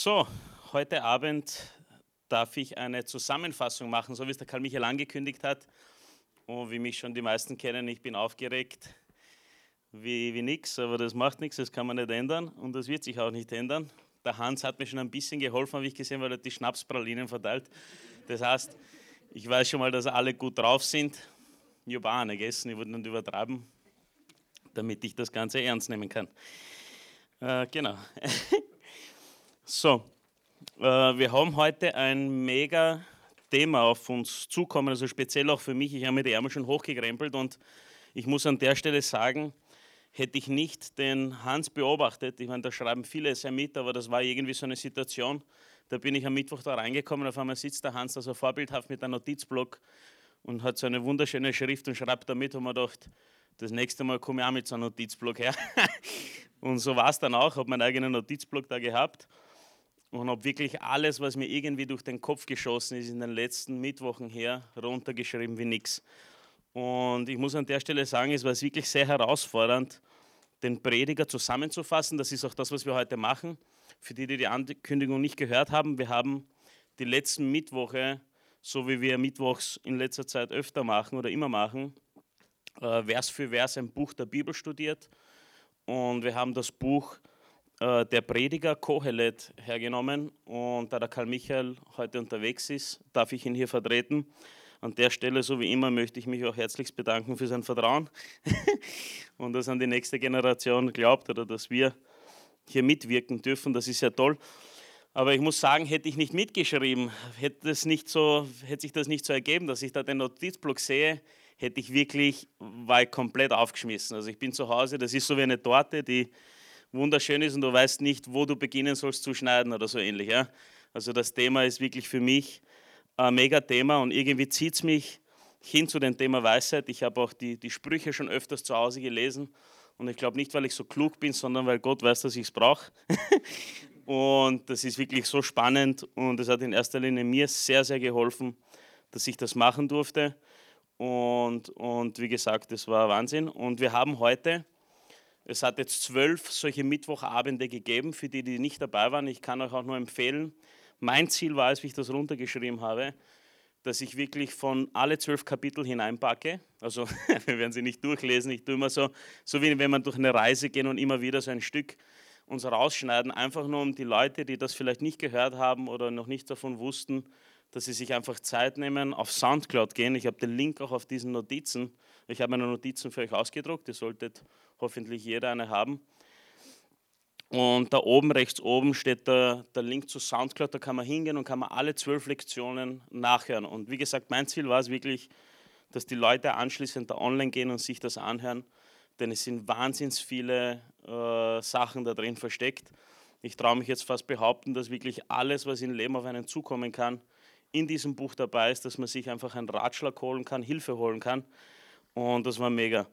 So, heute Abend darf ich eine Zusammenfassung machen, so wie es der Karl Michael angekündigt hat. Und wie mich schon die meisten kennen, ich bin aufgeregt wie, wie nix, aber das macht nichts, das kann man nicht ändern und das wird sich auch nicht ändern. Der Hans hat mir schon ein bisschen geholfen, habe ich gesehen, weil er die Schnapspralinen verteilt. Das heißt, ich weiß schon mal, dass alle gut drauf sind. Ich habe auch eine gegessen, ich wollte nicht übertreiben, damit ich das Ganze ernst nehmen kann. Äh, genau. So, äh, wir haben heute ein mega Thema auf uns zukommen, also speziell auch für mich. Ich habe mir die Ärmel schon hochgekrempelt und ich muss an der Stelle sagen, hätte ich nicht den Hans beobachtet, ich meine, da schreiben viele sehr mit, aber das war irgendwie so eine Situation, da bin ich am Mittwoch da reingekommen, auf einmal sitzt der Hans da so vorbildhaft mit einem Notizblock und hat so eine wunderschöne Schrift und schreibt da mit und man gedacht, das nächste Mal komme ich auch mit so einem Notizblock her. und so war es dann auch, habe meinen eigenen Notizblock da gehabt und habe wirklich alles, was mir irgendwie durch den Kopf geschossen ist, in den letzten Mittwochen her runtergeschrieben wie nichts. Und ich muss an der Stelle sagen, es war wirklich sehr herausfordernd, den Prediger zusammenzufassen. Das ist auch das, was wir heute machen. Für die, die die Ankündigung nicht gehört haben, wir haben die letzten Mittwoche, so wie wir Mittwochs in letzter Zeit öfter machen oder immer machen, äh, Vers für Vers ein Buch der Bibel studiert. Und wir haben das Buch äh, der Prediger Kohelet hergenommen und da der Karl Michael heute unterwegs ist, darf ich ihn hier vertreten. An der Stelle, so wie immer, möchte ich mich auch herzlichst bedanken für sein Vertrauen und dass an die nächste Generation glaubt oder dass wir hier mitwirken dürfen. Das ist ja toll. Aber ich muss sagen, hätte ich nicht mitgeschrieben, hätte, es nicht so, hätte sich das nicht so ergeben, dass ich da den Notizblock sehe, hätte ich wirklich, war ich komplett aufgeschmissen. Also ich bin zu Hause, das ist so wie eine Torte, die wunderschön ist und du weißt nicht, wo du beginnen sollst zu schneiden oder so ähnlich. Ja? Also das Thema ist wirklich für mich ein mega Thema und irgendwie zieht es mich hin zu dem Thema Weisheit. Ich habe auch die, die Sprüche schon öfters zu Hause gelesen und ich glaube nicht, weil ich so klug bin, sondern weil Gott weiß, dass ich es brauche. und das ist wirklich so spannend und es hat in erster Linie mir sehr, sehr geholfen, dass ich das machen durfte. Und, und wie gesagt, das war Wahnsinn. Und wir haben heute es hat jetzt zwölf solche Mittwochabende gegeben, für die, die nicht dabei waren. Ich kann euch auch nur empfehlen. Mein Ziel war es, wie ich das runtergeschrieben habe, dass ich wirklich von alle zwölf Kapitel hineinpacke. Also wir werden sie nicht durchlesen. Ich tue immer so, so wie wenn man durch eine Reise gehen und immer wieder so ein Stück uns rausschneiden, einfach nur um die Leute, die das vielleicht nicht gehört haben oder noch nicht davon wussten, dass sie sich einfach Zeit nehmen, auf Soundcloud gehen. Ich habe den Link auch auf diesen Notizen. Ich habe meine Notizen für euch ausgedruckt. Ihr solltet hoffentlich jeder eine haben. Und da oben, rechts oben, steht der, der Link zu Soundcloud, da kann man hingehen und kann man alle zwölf Lektionen nachhören. Und wie gesagt, mein Ziel war es wirklich, dass die Leute anschließend da online gehen und sich das anhören, denn es sind wahnsinnig viele äh, Sachen da drin versteckt. Ich traue mich jetzt fast behaupten, dass wirklich alles, was im Leben auf einen zukommen kann, in diesem Buch dabei ist, dass man sich einfach einen Ratschlag holen kann, Hilfe holen kann. Und das war mega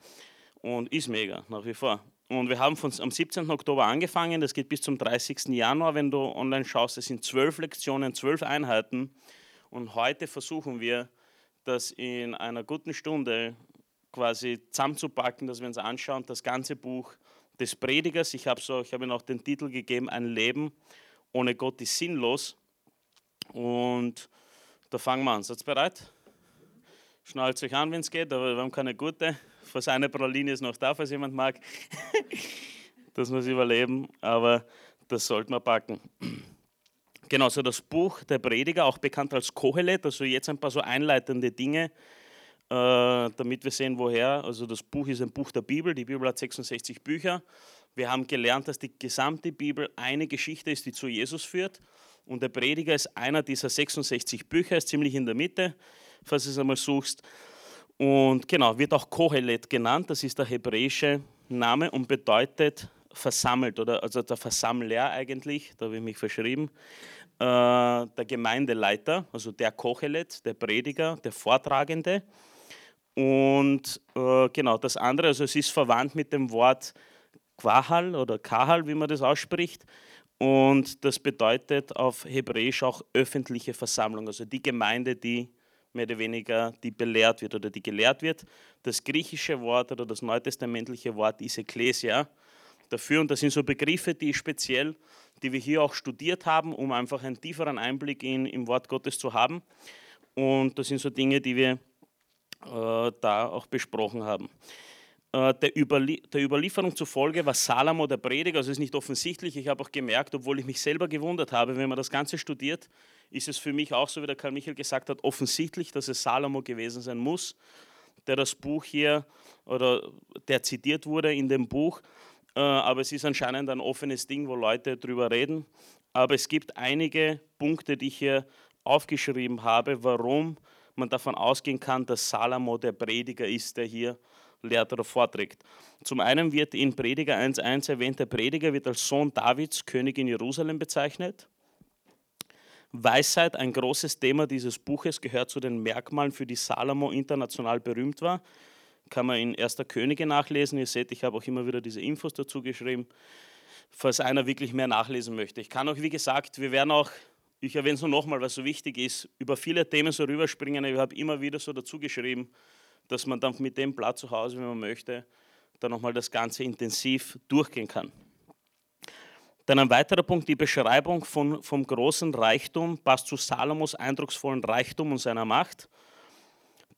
und ist mega nach wie vor. Und wir haben von, am 17. Oktober angefangen, das geht bis zum 30. Januar, wenn du online schaust. Es sind zwölf Lektionen, zwölf Einheiten. Und heute versuchen wir, das in einer guten Stunde quasi zusammenzupacken, dass wir uns anschauen, das ganze Buch des Predigers. Ich habe so, hab ihm auch den Titel gegeben, ein Leben ohne Gott ist sinnlos. Und da fangen wir an. Seid ihr bereit? Schnallt euch an, wenn es geht, aber wir haben keine gute fast eine Praline ist noch da, falls jemand mag. das muss überleben, aber das sollte man packen. Genau, so das Buch der Prediger, auch bekannt als Kohelet, also jetzt ein paar so einleitende Dinge, äh, damit wir sehen, woher. Also das Buch ist ein Buch der Bibel, die Bibel hat 66 Bücher. Wir haben gelernt, dass die gesamte Bibel eine Geschichte ist, die zu Jesus führt. Und der Prediger ist einer dieser 66 Bücher, ist ziemlich in der Mitte, falls du es einmal suchst. Und genau, wird auch Kohelet genannt, das ist der hebräische Name und bedeutet versammelt, oder also der Versammler eigentlich, da habe ich mich verschrieben, äh, der Gemeindeleiter, also der Kohelet, der Prediger, der Vortragende. Und äh, genau, das andere, also es ist verwandt mit dem Wort Quahal oder Kahal, wie man das ausspricht. Und das bedeutet auf Hebräisch auch öffentliche Versammlung, also die Gemeinde, die mehr oder weniger, die belehrt wird oder die gelehrt wird. Das griechische Wort oder das neutestamentliche Wort ist Ecclesia. dafür. Und das sind so Begriffe, die speziell, die wir hier auch studiert haben, um einfach einen tieferen Einblick in, im Wort Gottes zu haben. Und das sind so Dinge, die wir äh, da auch besprochen haben. Äh, der, Überlie der, Überlieferung zufolge war Salomo der Prediger, also ist nicht offensichtlich. Ich habe auch gemerkt, obwohl ich mich selber gewundert habe, wenn man das Ganze studiert, ist es für mich auch so, wie der Karl Michael gesagt hat, offensichtlich, dass es Salomo gewesen sein muss, der das Buch hier oder der zitiert wurde in dem Buch. Äh, aber es ist anscheinend ein offenes Ding, wo Leute drüber reden. Aber es gibt einige Punkte, die ich hier aufgeschrieben habe, warum man davon ausgehen kann, dass Salomo der Prediger ist, der hier lehrt oder vorträgt. Zum einen wird in Prediger 1.1 erwähnt, der Prediger wird als Sohn Davids, König in Jerusalem bezeichnet. Weisheit, ein großes Thema dieses Buches, gehört zu den Merkmalen, für die Salomo international berühmt war. Kann man in 1. Könige nachlesen. Ihr seht, ich habe auch immer wieder diese Infos dazu geschrieben, falls einer wirklich mehr nachlesen möchte. Ich kann auch, wie gesagt, wir werden auch, ich erwähne es nur nochmal, was so wichtig ist, über viele Themen so rüberspringen. Ich habe immer wieder so dazu geschrieben, dass man dann mit dem Blatt zu Hause, wenn man möchte, dann nochmal das Ganze intensiv durchgehen kann. Dann ein weiterer Punkt, die Beschreibung von, vom großen Reichtum passt zu Salomos eindrucksvollen Reichtum und seiner Macht.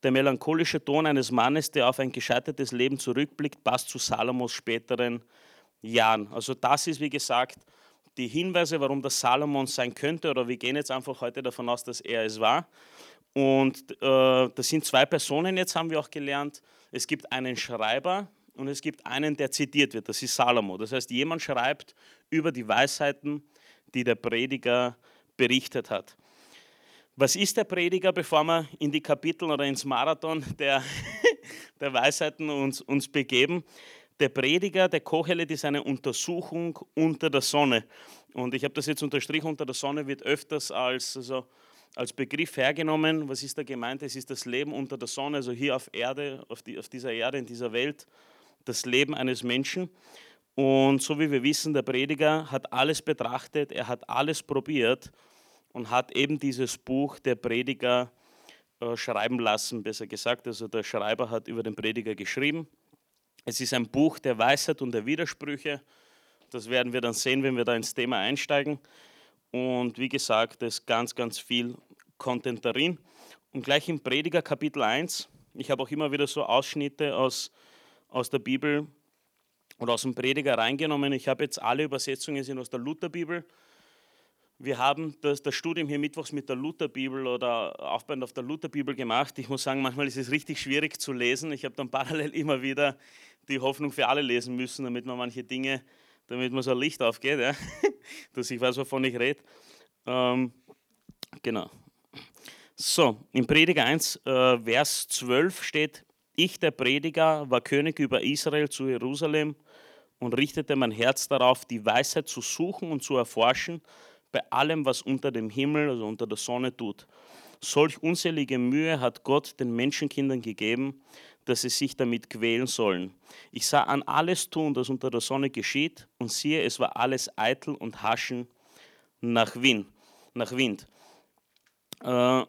Der melancholische Ton eines Mannes, der auf ein gescheitertes Leben zurückblickt, passt zu Salomos späteren Jahren. Also das ist, wie gesagt, die Hinweise, warum das Salomon sein könnte, oder wir gehen jetzt einfach heute davon aus, dass er es war. Und äh, das sind zwei Personen, jetzt haben wir auch gelernt. Es gibt einen Schreiber, und es gibt einen, der zitiert wird, das ist Salomo. Das heißt, jemand schreibt über die Weisheiten, die der Prediger berichtet hat. Was ist der Prediger, bevor wir in die Kapitel oder ins Marathon der, der Weisheiten uns, uns begeben? Der Prediger, der Kohelet, ist eine Untersuchung unter der Sonne. Und ich habe das jetzt unterstrichen, unter der Sonne wird öfters als, also, als Begriff hergenommen. Was ist da gemeint? Es ist das Leben unter der Sonne, also hier auf Erde, auf, die, auf dieser Erde, in dieser Welt das Leben eines Menschen. Und so wie wir wissen, der Prediger hat alles betrachtet, er hat alles probiert und hat eben dieses Buch der Prediger äh, schreiben lassen, besser gesagt. Also der Schreiber hat über den Prediger geschrieben. Es ist ein Buch der Weisheit und der Widersprüche. Das werden wir dann sehen, wenn wir da ins Thema einsteigen. Und wie gesagt, es ist ganz, ganz viel Content darin. Und gleich im Prediger Kapitel 1, ich habe auch immer wieder so Ausschnitte aus aus der Bibel oder aus dem Prediger reingenommen. Ich habe jetzt alle Übersetzungen sind aus der Lutherbibel. Wir haben das, das, Studium hier mittwochs mit der Lutherbibel oder aufbauend auf der Lutherbibel gemacht. Ich muss sagen, manchmal ist es richtig schwierig zu lesen. Ich habe dann parallel immer wieder die Hoffnung für alle lesen müssen, damit man manche Dinge, damit man so ein Licht aufgeht, ja? dass ich weiß, wovon ich rede. Ähm, genau. So, im Prediger 1, äh, Vers 12 steht, ich, der Prediger, war König über Israel zu Jerusalem und richtete mein Herz darauf, die Weisheit zu suchen und zu erforschen bei allem, was unter dem Himmel, also unter der Sonne tut. Solch unselige Mühe hat Gott den Menschenkindern gegeben, dass sie sich damit quälen sollen. Ich sah an alles tun, das unter der Sonne geschieht, und siehe, es war alles eitel und haschen nach Wind. Nach Wind. Äh,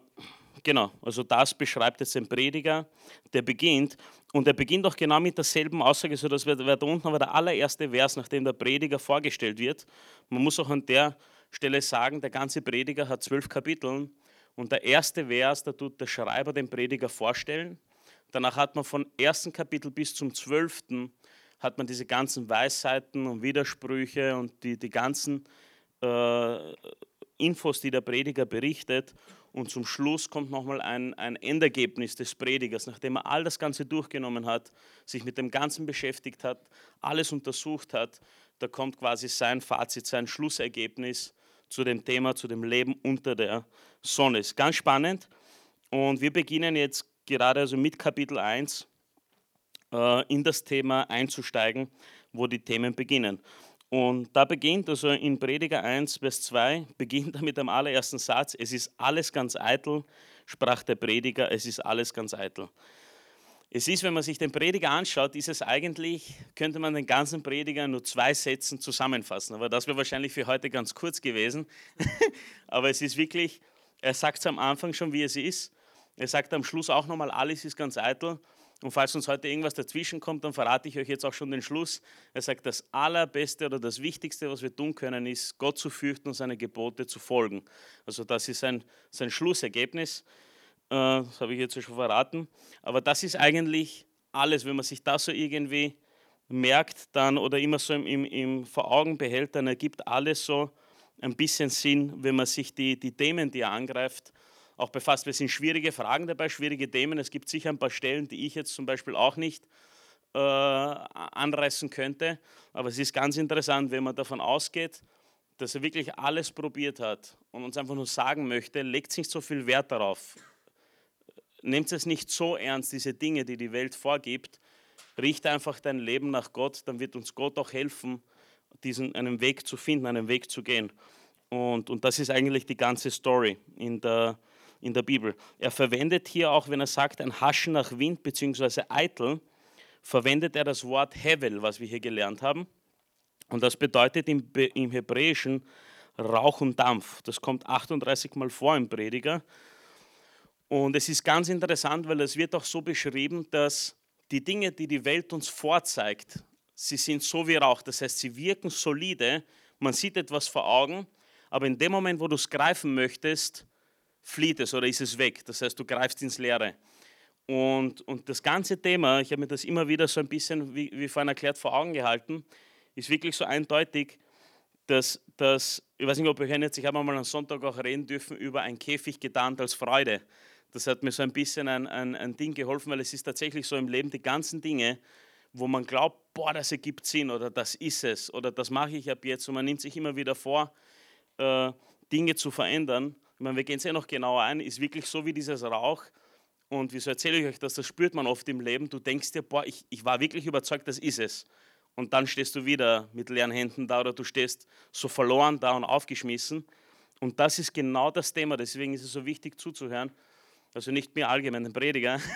Genau, also das beschreibt jetzt ein Prediger, der beginnt. Und er beginnt auch genau mit derselben Aussage, so dass wir, da unten aber der allererste Vers, nachdem der Prediger vorgestellt wird. Man muss auch an der Stelle sagen, der ganze Prediger hat zwölf Kapitel. Und der erste Vers, da tut der Schreiber den Prediger vorstellen. Danach hat man von ersten Kapitel bis zum zwölften hat man diese ganzen Weisheiten und Widersprüche und die, die ganzen äh, Infos, die der Prediger berichtet. Und zum Schluss kommt nochmal ein, ein Endergebnis des Predigers, nachdem er all das Ganze durchgenommen hat, sich mit dem Ganzen beschäftigt hat, alles untersucht hat. Da kommt quasi sein Fazit, sein Schlussergebnis zu dem Thema, zu dem Leben unter der Sonne. Ist ganz spannend. Und wir beginnen jetzt gerade also mit Kapitel 1 äh, in das Thema einzusteigen, wo die Themen beginnen. Und da beginnt, also in Prediger 1, Vers 2, beginnt er mit dem allerersten Satz, es ist alles ganz eitel, sprach der Prediger, es ist alles ganz eitel. Es ist, wenn man sich den Prediger anschaut, ist es eigentlich, könnte man den ganzen Prediger nur zwei Sätzen zusammenfassen. Aber das wäre wahrscheinlich für heute ganz kurz gewesen. Aber es ist wirklich, er sagt es am Anfang schon, wie es ist. Er sagt am Schluss auch nochmal, alles ist ganz eitel. Und falls uns heute irgendwas dazwischen kommt, dann verrate ich euch jetzt auch schon den Schluss. Er sagt, das Allerbeste oder das Wichtigste, was wir tun können, ist, Gott zu fürchten und seine Gebote zu folgen. Also das ist sein, sein Schlussergebnis. Äh, das habe ich jetzt schon verraten. Aber das ist eigentlich alles, wenn man sich das so irgendwie merkt dann oder immer so im, im, im vor Augen behält, dann ergibt alles so ein bisschen Sinn, wenn man sich die, die Themen, die er angreift, auch befasst. Wir sind schwierige Fragen dabei, schwierige Themen. Es gibt sicher ein paar Stellen, die ich jetzt zum Beispiel auch nicht äh, anreißen könnte. Aber es ist ganz interessant, wenn man davon ausgeht, dass er wirklich alles probiert hat und uns einfach nur sagen möchte, legt nicht so viel Wert darauf. Nehmt es nicht so ernst, diese Dinge, die die Welt vorgibt. Richte einfach dein Leben nach Gott, dann wird uns Gott auch helfen, diesen, einen Weg zu finden, einen Weg zu gehen. Und, und das ist eigentlich die ganze Story in der, in der Bibel. Er verwendet hier auch, wenn er sagt, ein Haschen nach Wind bzw. eitel, verwendet er das Wort Hevel, was wir hier gelernt haben. Und das bedeutet im, im Hebräischen Rauch und Dampf. Das kommt 38 Mal vor im Prediger. Und es ist ganz interessant, weil es wird auch so beschrieben, dass die Dinge, die die Welt uns vorzeigt, sie sind so wie Rauch. Das heißt, sie wirken solide, man sieht etwas vor Augen, aber in dem Moment, wo du es greifen möchtest, flieht es oder ist es weg. Das heißt, du greifst ins Leere. Und, und das ganze Thema, ich habe mir das immer wieder so ein bisschen, wie, wie vorhin erklärt, vor Augen gehalten, ist wirklich so eindeutig, dass, dass ich weiß nicht, ob ihr erinnert, ich habe einmal am Sonntag auch reden dürfen über ein Käfig getarnt als Freude. Das hat mir so ein bisschen ein, ein, ein Ding geholfen, weil es ist tatsächlich so im Leben, die ganzen Dinge, wo man glaubt, boah, das ergibt Sinn oder das ist es oder das mache ich ab jetzt und man nimmt sich immer wieder vor, äh, Dinge zu verändern ich meine, wir gehen es ja noch genauer ein, ist wirklich so wie dieses Rauch. Und wieso erzähle ich euch das? Das spürt man oft im Leben. Du denkst dir, boah, ich, ich war wirklich überzeugt, das ist es. Und dann stehst du wieder mit leeren Händen da oder du stehst so verloren da und aufgeschmissen. Und das ist genau das Thema. Deswegen ist es so wichtig zuzuhören. Also nicht mir allgemein, den Prediger.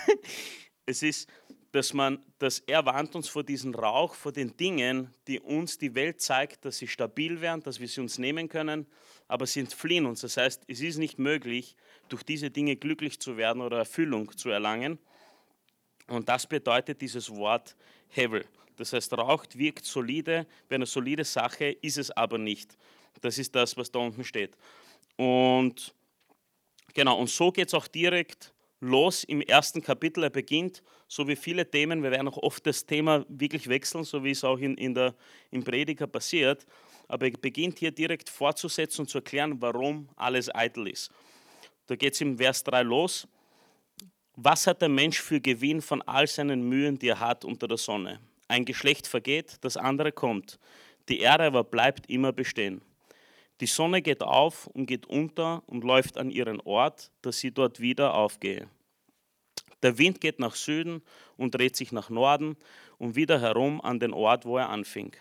Es ist, dass, man, dass er warnt uns vor diesem Rauch, vor den Dingen, die uns die Welt zeigt, dass sie stabil werden, dass wir sie uns nehmen können, aber sie entfliehen uns. Das heißt, es ist nicht möglich, durch diese Dinge glücklich zu werden oder Erfüllung zu erlangen. Und das bedeutet dieses Wort Hevel. Das heißt, raucht wirkt solide, wäre eine solide Sache, ist es aber nicht. Das ist das, was da unten steht. Und genau, und so geht es auch direkt los im ersten Kapitel. Er beginnt, so wie viele Themen, wir werden auch oft das Thema wirklich wechseln, so wie es auch in, in der, im Prediger passiert aber er beginnt hier direkt fortzusetzen und zu erklären, warum alles eitel ist. Da geht es im Vers 3 los. Was hat der Mensch für Gewinn von all seinen Mühen, die er hat unter der Sonne? Ein Geschlecht vergeht, das andere kommt. Die Erde aber bleibt immer bestehen. Die Sonne geht auf und geht unter und läuft an ihren Ort, dass sie dort wieder aufgehe. Der Wind geht nach Süden und dreht sich nach Norden und wieder herum an den Ort, wo er anfing.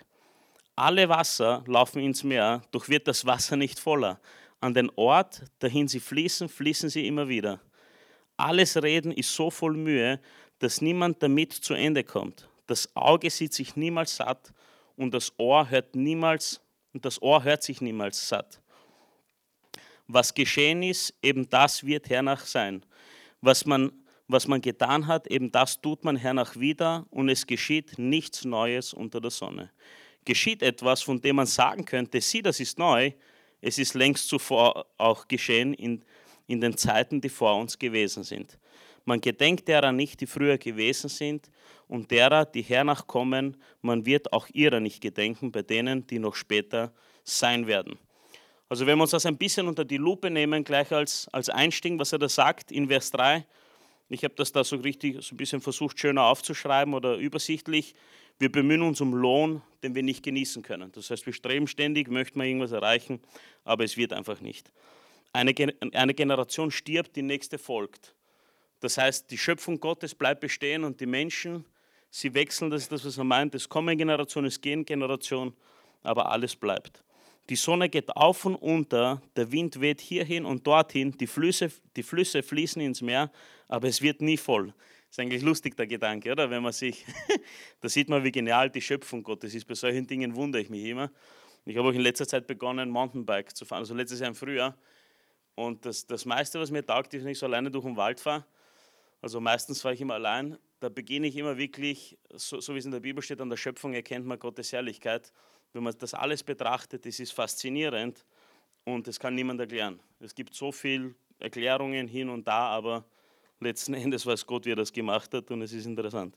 Alle Wasser laufen ins Meer, doch wird das Wasser nicht voller. An den Ort, dahin sie fließen, fließen sie immer wieder. Alles Reden ist so voll Mühe, dass niemand damit zu Ende kommt. Das Auge sieht sich niemals satt und das Ohr hört niemals und das Ohr hört sich niemals satt. Was geschehen ist, eben das wird hernach sein. Was man, was man getan hat, eben das tut man hernach wieder und es geschieht nichts Neues unter der Sonne geschieht etwas, von dem man sagen könnte, sieh, das ist neu, es ist längst zuvor auch geschehen in, in den Zeiten, die vor uns gewesen sind. Man gedenkt derer nicht, die früher gewesen sind, und derer, die hernach kommen, man wird auch ihrer nicht gedenken, bei denen, die noch später sein werden. Also wenn wir uns das ein bisschen unter die Lupe nehmen, gleich als, als Einstieg, was er da sagt in Vers 3, ich habe das da so richtig so ein bisschen versucht, schöner aufzuschreiben oder übersichtlich. Wir bemühen uns um Lohn, den wir nicht genießen können. Das heißt, wir streben ständig, möchten wir irgendwas erreichen, aber es wird einfach nicht. Eine, eine Generation stirbt, die nächste folgt. Das heißt, die Schöpfung Gottes bleibt bestehen und die Menschen, sie wechseln, das ist das, was er meint. Es kommen Generationen, es gehen Generationen, aber alles bleibt. Die Sonne geht auf und unter, der Wind weht hierhin und dorthin, die Flüsse, die Flüsse fließen ins Meer, aber es wird nie voll. Ist eigentlich lustig der Gedanke, oder? Wenn man sich, da sieht man, wie genial die Schöpfung Gottes ist. Bei solchen Dingen wundere ich mich immer. Ich habe auch in letzter Zeit begonnen, Mountainbike zu fahren, also letztes Jahr im Frühjahr. Und das, das meiste, was mir taugt, ist, wenn ich so alleine durch den Wald fahre. Also meistens fahre ich immer allein. da beginne ich immer wirklich, so, so wie es in der Bibel steht, an der Schöpfung erkennt man Gottes Herrlichkeit. Wenn man das alles betrachtet, das ist faszinierend und das kann niemand erklären. Es gibt so viele Erklärungen hin und da, aber letzten Endes weiß Gott, wie er das gemacht hat und es ist interessant.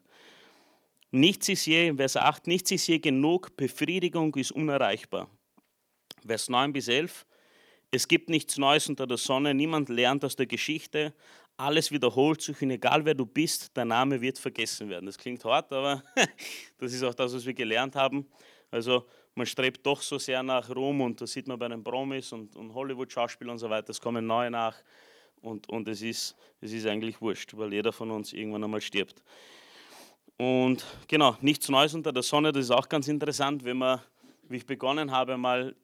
Nichts ist je, Vers 8, nichts ist je genug, Befriedigung ist unerreichbar. Vers 9 bis 11, es gibt nichts Neues unter der Sonne, niemand lernt aus der Geschichte, alles wiederholt sich und egal wer du bist, dein Name wird vergessen werden. Das klingt hart, aber das ist auch das, was wir gelernt haben. Also man strebt doch so sehr nach Ruhm und das sieht man bei den Promis und, und Hollywood-Schauspielern und so weiter, es kommen neue nach und, und es, ist, es ist eigentlich wurscht, weil jeder von uns irgendwann einmal stirbt. Und genau, nichts Neues unter der Sonne, das ist auch ganz interessant, wenn man, wie ich begonnen habe, mal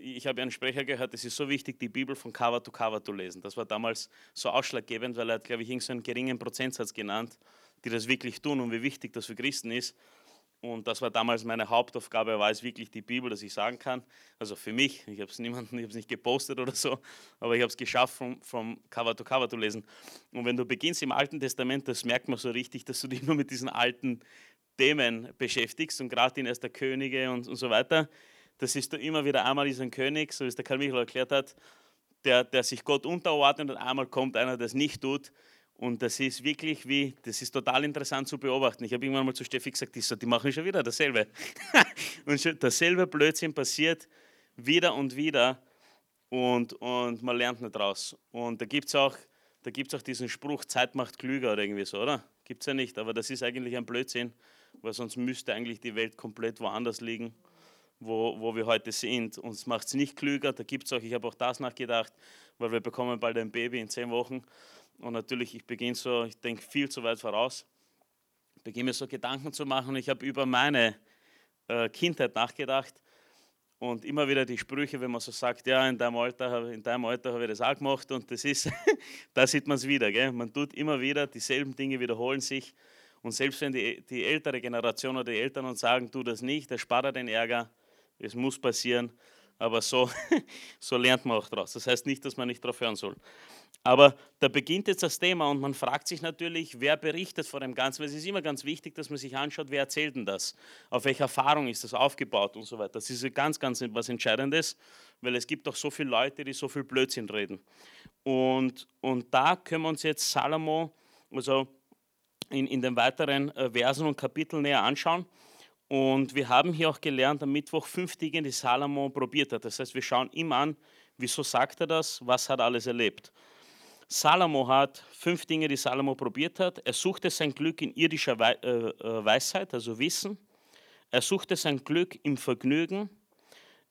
ich habe einen Sprecher gehört, es ist so wichtig, die Bibel von Cover to Cover zu lesen. Das war damals so ausschlaggebend, weil er hat, glaube ich, irgendeinen geringen Prozentsatz genannt, die das wirklich tun und wie wichtig das für Christen ist. Und das war damals meine Hauptaufgabe, war es wirklich die Bibel, dass ich sagen kann. Also für mich, ich habe es niemanden, ich habe es nicht gepostet oder so, aber ich habe es geschafft, vom, vom Cover to Cover zu lesen. Und wenn du beginnst im Alten Testament, das merkt man so richtig, dass du dich nur mit diesen alten Themen beschäftigst und gerade in Erster Könige und, und so weiter das ist immer wieder einmal ist ein König, so wie es der Karl Michael erklärt hat, der, der sich Gott unterordnet und einmal kommt einer, der es nicht tut. Und das ist wirklich wie, das ist total interessant zu beobachten. Ich habe irgendwann mal zu Steffi gesagt, die, so, die machen schon wieder dasselbe. und dasselbe Blödsinn passiert wieder und wieder und, und man lernt nicht raus. Und da gibt es auch, auch diesen Spruch, Zeit macht klüger oder irgendwie so, oder? Gibt es ja nicht, aber das ist eigentlich ein Blödsinn, weil sonst müsste eigentlich die Welt komplett woanders liegen wo, wo wir heute sind. Uns macht es nicht klüger, da gibt es auch, ich habe auch das nachgedacht, weil wir bekommen bald ein Baby in zehn Wochen. Und natürlich, ich beginne so, ich denke viel zu weit voraus, beginne mir so Gedanken zu machen. Ich habe über meine äh, Kindheit nachgedacht und immer wieder die Sprüche, wenn man so sagt, ja, in deinem Alter, in deinem Alter habe ich das auch gemacht und das ist, da sieht man es wieder. Gell? Man tut immer wieder, dieselben Dinge wiederholen sich. Und selbst wenn die, die ältere Generation oder die Eltern uns sagen, tu das nicht, erspart den Ärger, es muss passieren, aber so, so lernt man auch daraus. Das heißt nicht, dass man nicht darauf hören soll. Aber da beginnt jetzt das Thema und man fragt sich natürlich, wer berichtet von dem Ganzen. Weil es ist immer ganz wichtig, dass man sich anschaut, wer erzählt denn das? Auf welcher Erfahrung ist das aufgebaut und so weiter. Das ist ganz, ganz was Entscheidendes, weil es gibt auch so viele Leute, die so viel Blödsinn reden. Und, und da können wir uns jetzt Salomo, also in, in den weiteren äh, Versen und Kapiteln näher anschauen. Und wir haben hier auch gelernt am Mittwoch fünf Dinge, die Salomo probiert hat. Das heißt, wir schauen ihm an, wieso sagt er das, was hat er alles erlebt. Salomo hat fünf Dinge, die Salomo probiert hat. Er suchte sein Glück in irdischer äh, äh, Weisheit, also Wissen. Er suchte sein Glück im Vergnügen.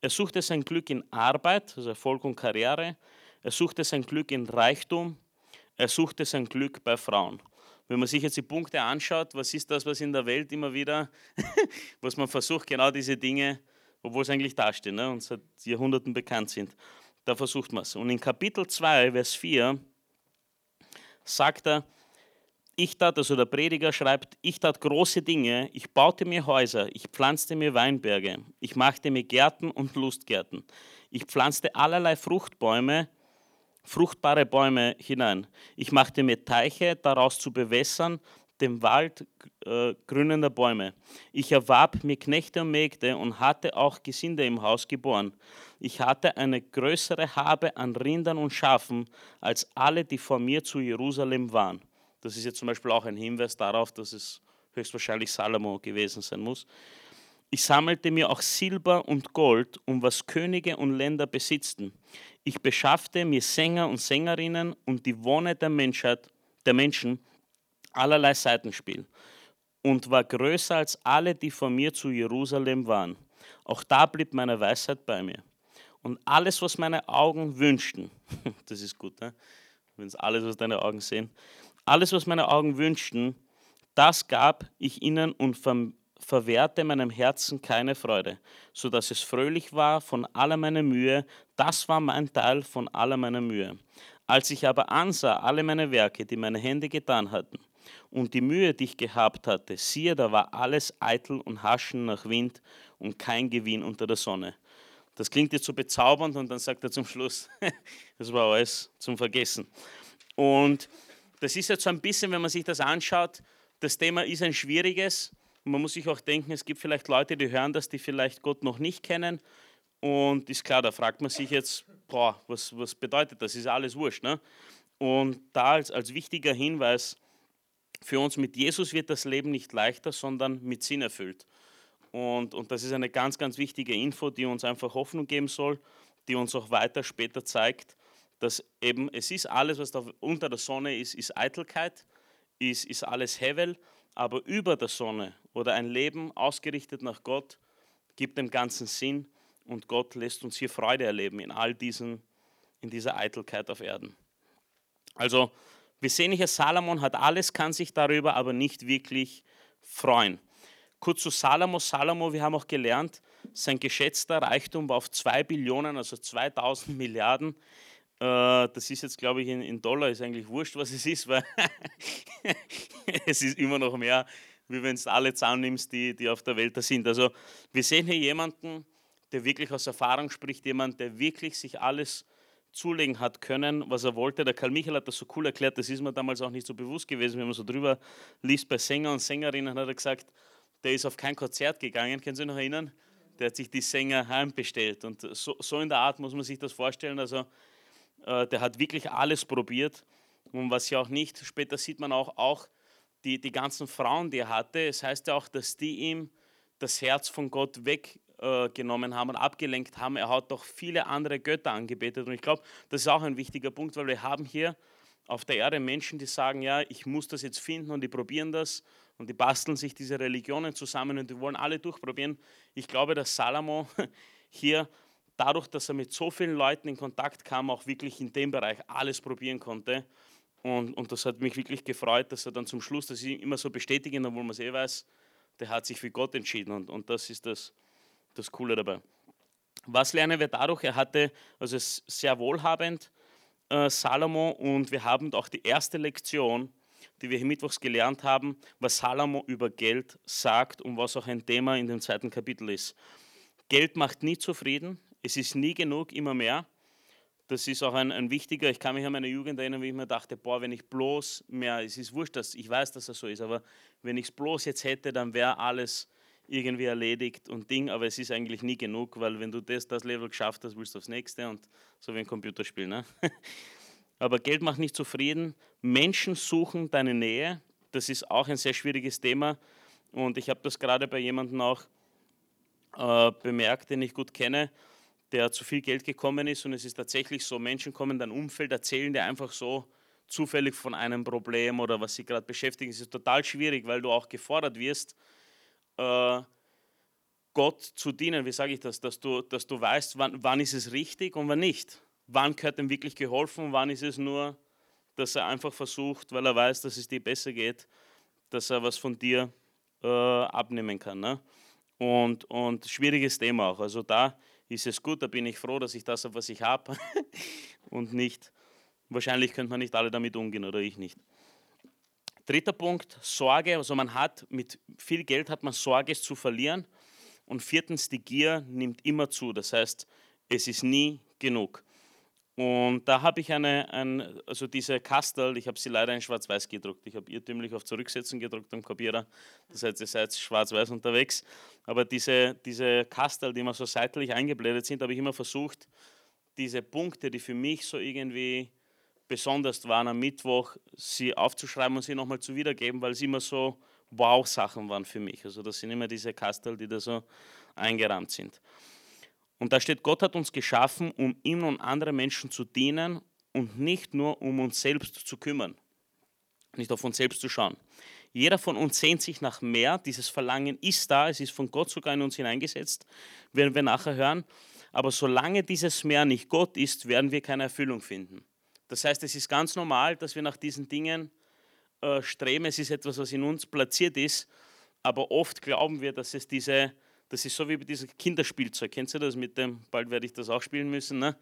Er suchte sein Glück in Arbeit, also Erfolg und Karriere. Er suchte sein Glück in Reichtum. Er suchte sein Glück bei Frauen. Wenn man sich jetzt die Punkte anschaut, was ist das, was in der Welt immer wieder, was man versucht, genau diese Dinge, obwohl es eigentlich dasteht ne, und seit Jahrhunderten bekannt sind, da versucht man es. Und in Kapitel 2, Vers 4 sagt er, ich tat, also der Prediger schreibt, ich tat große Dinge, ich baute mir Häuser, ich pflanzte mir Weinberge, ich machte mir Gärten und Lustgärten, ich pflanzte allerlei Fruchtbäume, fruchtbare Bäume hinein. Ich machte mir Teiche, daraus zu bewässern, den Wald äh, grünender Bäume. Ich erwarb mir Knechte und Mägde und hatte auch Gesinde im Haus geboren. Ich hatte eine größere Habe an Rindern und Schafen als alle, die vor mir zu Jerusalem waren. Das ist jetzt zum Beispiel auch ein Hinweis darauf, dass es höchstwahrscheinlich Salomo gewesen sein muss. Ich sammelte mir auch Silber und Gold, um was Könige und Länder besitzten. Ich beschaffte mir Sänger und Sängerinnen und die Wonne der Menschheit, der Menschen, allerlei Seitenspiel und war größer als alle, die vor mir zu Jerusalem waren. Auch da blieb meine Weisheit bei mir. Und alles, was meine Augen wünschten, das ist gut, ne? wenn es alles, was deine Augen sehen, alles, was meine Augen wünschten, das gab ich ihnen und verwehrte meinem Herzen keine Freude, so dass es fröhlich war von aller meiner Mühe, das war mein Teil von aller meiner Mühe. Als ich aber ansah alle meine Werke, die meine Hände getan hatten, und die Mühe, die ich gehabt hatte, siehe, da war alles eitel und haschen nach Wind und kein Gewinn unter der Sonne. Das klingt jetzt so bezaubernd und dann sagt er zum Schluss, das war alles zum Vergessen. Und das ist jetzt so ein bisschen, wenn man sich das anschaut, das Thema ist ein schwieriges. Man muss sich auch denken, es gibt vielleicht Leute, die hören das, die vielleicht Gott noch nicht kennen. Und ist klar, da fragt man sich jetzt, boah, was, was bedeutet das? Ist alles wurscht. Ne? Und da als, als wichtiger Hinweis für uns, mit Jesus wird das Leben nicht leichter, sondern mit Sinn erfüllt. Und, und das ist eine ganz, ganz wichtige Info, die uns einfach Hoffnung geben soll, die uns auch weiter später zeigt, dass eben es ist alles, was da unter der Sonne ist, ist Eitelkeit, ist, ist alles Hevel, aber über der Sonne oder ein Leben ausgerichtet nach Gott gibt dem Ganzen Sinn und Gott lässt uns hier Freude erleben in all diesen, in dieser Eitelkeit auf Erden. Also wir sehen hier, Salomon hat alles, kann sich darüber aber nicht wirklich freuen. Kurz zu Salomo. Salomo, wir haben auch gelernt, sein geschätzter Reichtum war auf 2 Billionen, also 2000 Milliarden. Äh, das ist jetzt, glaube ich, in, Dollar, ist eigentlich wurscht, was es ist, weil es ist immer noch mehr, wie wenn du alle zusammennimmst, die, die auf der Welt da sind. Also wir sehen hier jemanden, der wirklich aus Erfahrung spricht, jemand, der wirklich sich alles zulegen hat können, was er wollte. Der Karl Michael hat das so cool erklärt, das ist mir damals auch nicht so bewusst gewesen, wenn man so drüber liest bei Sänger und Sängerinnen, hat er gesagt, der ist auf kein Konzert gegangen, können Sie noch erinnern? Der hat sich die Sänger heimbestellt und so, so in der Art muss man sich das vorstellen. Also äh, der hat wirklich alles probiert und was ja auch nicht, später sieht man auch, auch die, die ganzen Frauen, die er hatte, es heißt ja auch, dass die ihm das Herz von Gott weggenommen äh, haben und abgelenkt haben. Er hat doch viele andere Götter angebetet und ich glaube, das ist auch ein wichtiger Punkt, weil wir haben hier auf der Erde Menschen, die sagen, ja, ich muss das jetzt finden und die probieren das und die basteln sich diese Religionen zusammen und die wollen alle durchprobieren. Ich glaube, dass Salomo hier dadurch, dass er mit so vielen Leuten in Kontakt kam, auch wirklich in dem Bereich alles probieren konnte. Und, und das hat mich wirklich gefreut, dass er dann zum Schluss, das ist immer so bestätigen, obwohl man es eh weiß, der hat sich für Gott entschieden. Und, und das ist das, das Coole dabei. Was lernen wir dadurch? Er hatte, also sehr wohlhabend, äh, Salomo, und wir haben auch die erste Lektion, die wir hier mittwochs gelernt haben, was Salomo über Geld sagt und was auch ein Thema in dem zweiten Kapitel ist. Geld macht nie zufrieden, es ist nie genug, immer mehr. Das ist auch ein, ein wichtiger, ich kann mich an meine Jugend erinnern, wie ich mir dachte, boah, wenn ich bloß mehr, es ist wurscht, dass, ich weiß, dass das so ist, aber wenn ich es bloß jetzt hätte, dann wäre alles irgendwie erledigt und Ding, aber es ist eigentlich nie genug, weil wenn du das, das Level geschafft hast, willst du aufs nächste und so wie ein Computerspiel. Ne? Aber Geld macht nicht zufrieden. Menschen suchen deine Nähe. Das ist auch ein sehr schwieriges Thema. Und ich habe das gerade bei jemandem auch äh, bemerkt, den ich gut kenne der zu viel Geld gekommen ist. Und es ist tatsächlich so, Menschen kommen in dein Umfeld, erzählen dir einfach so zufällig von einem Problem oder was sie gerade beschäftigen. Es ist total schwierig, weil du auch gefordert wirst, äh, Gott zu dienen. Wie sage ich das? Dass du, dass du weißt, wann, wann ist es richtig und wann nicht. Wann gehört ihm wirklich geholfen wann ist es nur, dass er einfach versucht, weil er weiß, dass es dir besser geht, dass er was von dir äh, abnehmen kann. Ne? Und, und schwieriges Thema auch. Also da ist es gut, da bin ich froh, dass ich das habe, was ich habe und nicht, wahrscheinlich könnte man nicht alle damit umgehen oder ich nicht. Dritter Punkt, Sorge, also man hat mit viel Geld hat man Sorge es zu verlieren und viertens, die Gier nimmt immer zu, das heißt, es ist nie genug. Und da habe ich eine, ein, also diese Kastel, ich habe sie leider in schwarz-weiß gedruckt. Ich habe irrtümlich auf Zurücksetzen gedruckt am Kopierer. Das heißt, ihr seid schwarz-weiß unterwegs. Aber diese, diese Kastel, die immer so seitlich eingeblendet sind, habe ich immer versucht, diese Punkte, die für mich so irgendwie besonders waren am Mittwoch, sie aufzuschreiben und sie nochmal zu wiedergeben, weil sie immer so Wow-Sachen waren für mich. Also das sind immer diese Kastel, die da so eingerahmt sind. Und da steht, Gott hat uns geschaffen, um ihm und anderen Menschen zu dienen und nicht nur um uns selbst zu kümmern, nicht auf uns selbst zu schauen. Jeder von uns sehnt sich nach mehr, dieses Verlangen ist da, es ist von Gott sogar in uns hineingesetzt, werden wir nachher hören. Aber solange dieses Mehr nicht Gott ist, werden wir keine Erfüllung finden. Das heißt, es ist ganz normal, dass wir nach diesen Dingen äh, streben. Es ist etwas, was in uns platziert ist, aber oft glauben wir, dass es diese das ist so wie bei diesem Kinderspielzeug. Kennst du das mit dem, bald werde ich das auch spielen müssen, ne?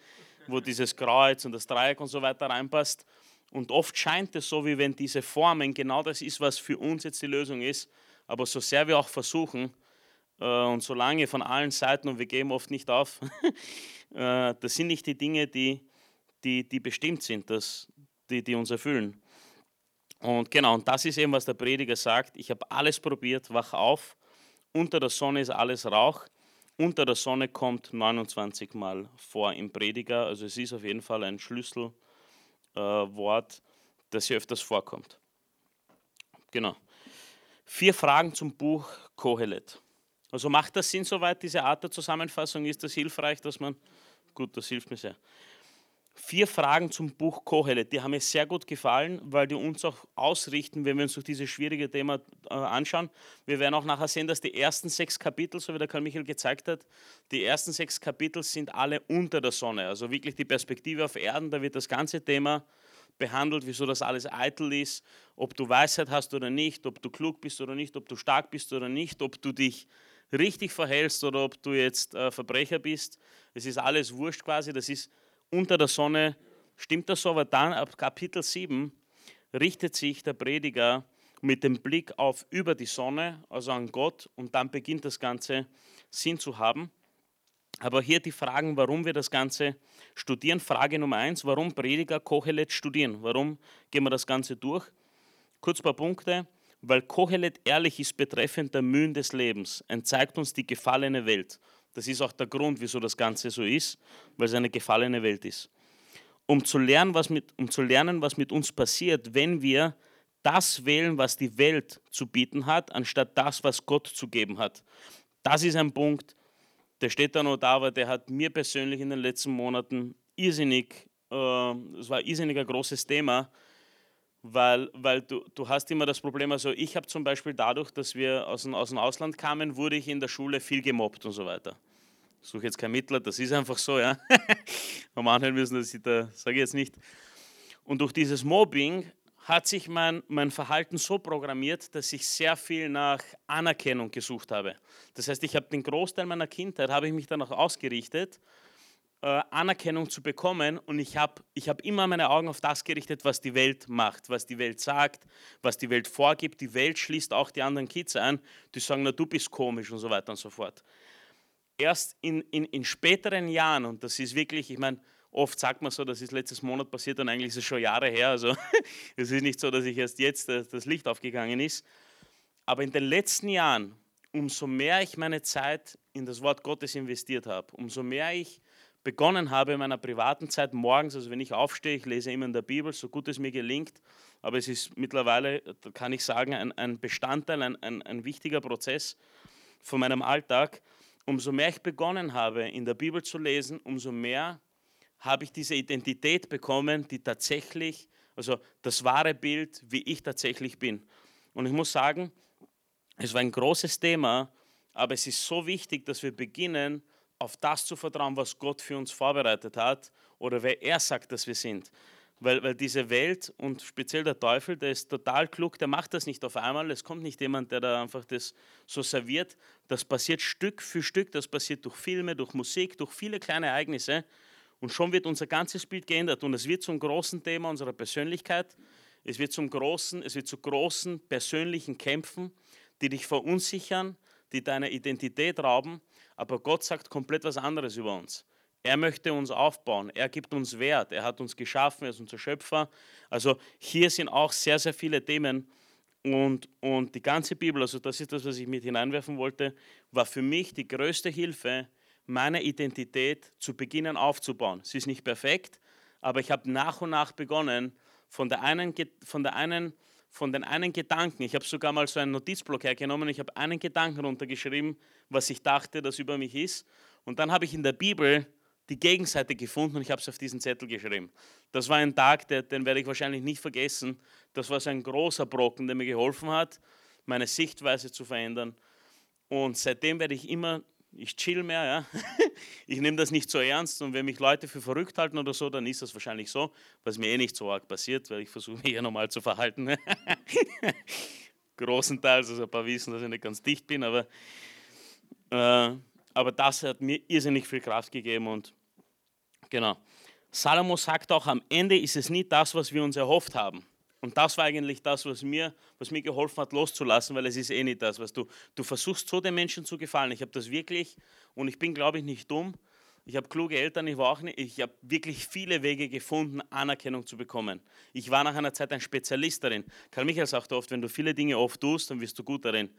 wo dieses Kreuz und das Dreieck und so weiter reinpasst. Und oft scheint es so, wie wenn diese Formen genau das ist, was für uns jetzt die Lösung ist. Aber so sehr wir auch versuchen äh, und so lange von allen Seiten und wir geben oft nicht auf, äh, das sind nicht die Dinge, die, die, die bestimmt sind, dass, die, die uns erfüllen. Und genau, und das ist eben, was der Prediger sagt. Ich habe alles probiert, wach auf. Unter der Sonne ist alles Rauch. Unter der Sonne kommt 29 Mal vor im Prediger. Also es ist auf jeden Fall ein Schlüsselwort, äh, das hier öfters vorkommt. Genau. Vier Fragen zum Buch Kohelet. Also macht das Sinn soweit, diese Art der Zusammenfassung? Ist das hilfreich, dass man. Gut, das hilft mir sehr. Vier Fragen zum Buch Kohelet, die haben mir sehr gut gefallen, weil die uns auch ausrichten, wenn wir uns durch dieses schwierige Thema äh, anschauen. Wir werden auch nachher sehen, dass die ersten sechs Kapitel, so wie der Karl Michael gezeigt hat, die ersten sechs Kapitel sind alle unter der Sonne. Also wirklich die Perspektive auf Erden, da wird das ganze Thema behandelt, wieso das alles eitel ist, ob du Weisheit hast oder nicht, ob du klug bist oder nicht, ob du stark bist oder nicht, ob du dich richtig verhältst oder ob du jetzt äh, Verbrecher bist. Es ist alles wurscht quasi, das ist unter der Sonne stimmt das so, aber dann ab Kapitel 7 richtet sich der Prediger mit dem Blick auf über die Sonne, also an Gott, und dann beginnt das Ganze Sinn zu haben. Aber hier die Fragen, warum wir das Ganze studieren. Frage Nummer eins, warum Prediger Kohelet studieren? Warum gehen wir das Ganze durch? Kurz ein paar Punkte. Weil Kohelet ehrlich ist betreffend der Mühen des Lebens. Er zeigt uns die gefallene Welt. Das ist auch der Grund, wieso das Ganze so ist, weil es eine gefallene Welt ist. Um zu, lernen, was mit, um zu lernen, was mit uns passiert, wenn wir das wählen, was die Welt zu bieten hat, anstatt das, was Gott zu geben hat. Das ist ein Punkt, der steht da noch da, aber der hat mir persönlich in den letzten Monaten irrsinnig, äh, war ein irrsinnig ein großes Thema, weil, weil du, du hast immer das Problem, also ich habe zum Beispiel dadurch, dass wir aus dem, aus dem Ausland kamen, wurde ich in der Schule viel gemobbt und so weiter. Ich suche jetzt kein Mittler, das ist einfach so, ja. Am anhören müssen, dass ich da, sage ich jetzt nicht. Und durch dieses Mobbing hat sich mein, mein Verhalten so programmiert, dass ich sehr viel nach Anerkennung gesucht habe. Das heißt, ich habe den Großteil meiner Kindheit, habe ich mich danach ausgerichtet, äh, Anerkennung zu bekommen und ich habe ich hab immer meine Augen auf das gerichtet, was die Welt macht, was die Welt sagt, was die Welt vorgibt. Die Welt schließt auch die anderen Kids ein, die sagen, na du bist komisch und so weiter und so fort. Erst in, in, in späteren Jahren, und das ist wirklich, ich meine, oft sagt man so, das ist letztes Monat passiert und eigentlich ist es schon Jahre her, also es ist nicht so, dass ich erst jetzt das Licht aufgegangen ist, aber in den letzten Jahren, umso mehr ich meine Zeit in das Wort Gottes investiert habe, umso mehr ich begonnen habe in meiner privaten Zeit morgens, also wenn ich aufstehe, ich lese immer in der Bibel, so gut es mir gelingt, aber es ist mittlerweile, kann ich sagen, ein, ein Bestandteil, ein, ein, ein wichtiger Prozess von meinem Alltag. Umso mehr ich begonnen habe, in der Bibel zu lesen, umso mehr habe ich diese Identität bekommen, die tatsächlich, also das wahre Bild, wie ich tatsächlich bin. Und ich muss sagen, es war ein großes Thema, aber es ist so wichtig, dass wir beginnen, auf das zu vertrauen, was Gott für uns vorbereitet hat oder wer er sagt, dass wir sind. Weil, weil diese Welt und speziell der Teufel, der ist total klug, der macht das nicht auf einmal. Es kommt nicht jemand, der da einfach das so serviert. Das passiert Stück für Stück, das passiert durch Filme, durch Musik, durch viele kleine Ereignisse. Und schon wird unser ganzes Bild geändert und es wird zum großen Thema unserer Persönlichkeit. Es wird zum großen, es wird zu großen persönlichen Kämpfen, die dich verunsichern, die deine Identität rauben aber Gott sagt komplett was anderes über uns. Er möchte uns aufbauen, er gibt uns Wert, er hat uns geschaffen, er ist unser Schöpfer. Also hier sind auch sehr, sehr viele Themen und, und die ganze Bibel, also das ist das, was ich mit hineinwerfen wollte, war für mich die größte Hilfe, meine Identität zu beginnen aufzubauen. Sie ist nicht perfekt, aber ich habe nach und nach begonnen, von der einen, von der einen von den einen Gedanken, ich habe sogar mal so einen Notizblock hergenommen, ich habe einen Gedanken runtergeschrieben, was ich dachte, das über mich ist. Und dann habe ich in der Bibel die Gegenseite gefunden und ich habe es auf diesen Zettel geschrieben. Das war ein Tag, der, den werde ich wahrscheinlich nicht vergessen. Das war so ein großer Brocken, der mir geholfen hat, meine Sichtweise zu verändern. Und seitdem werde ich immer ich chill mehr, ja. Ich nehme das nicht so ernst und wenn mich Leute für verrückt halten oder so, dann ist das wahrscheinlich so, was mir eh nicht so arg passiert, weil ich versuche mich ja normal zu verhalten. Großenteils, also ein paar wissen, dass ich nicht ganz dicht bin, aber, äh, aber das hat mir irrsinnig viel Kraft gegeben und genau. Salomo sagt auch, am Ende ist es nie das, was wir uns erhofft haben. Und das war eigentlich das, was mir, was mir geholfen hat, loszulassen, weil es ist eh nicht das, was du, du versuchst so den Menschen zu gefallen. Ich habe das wirklich, und ich bin, glaube ich, nicht dumm. Ich habe kluge Eltern, ich war auch nicht, ich habe wirklich viele Wege gefunden, Anerkennung zu bekommen. Ich war nach einer Zeit ein Spezialist darin. Karl Michael sagt oft, wenn du viele Dinge oft tust, dann wirst du gut darin.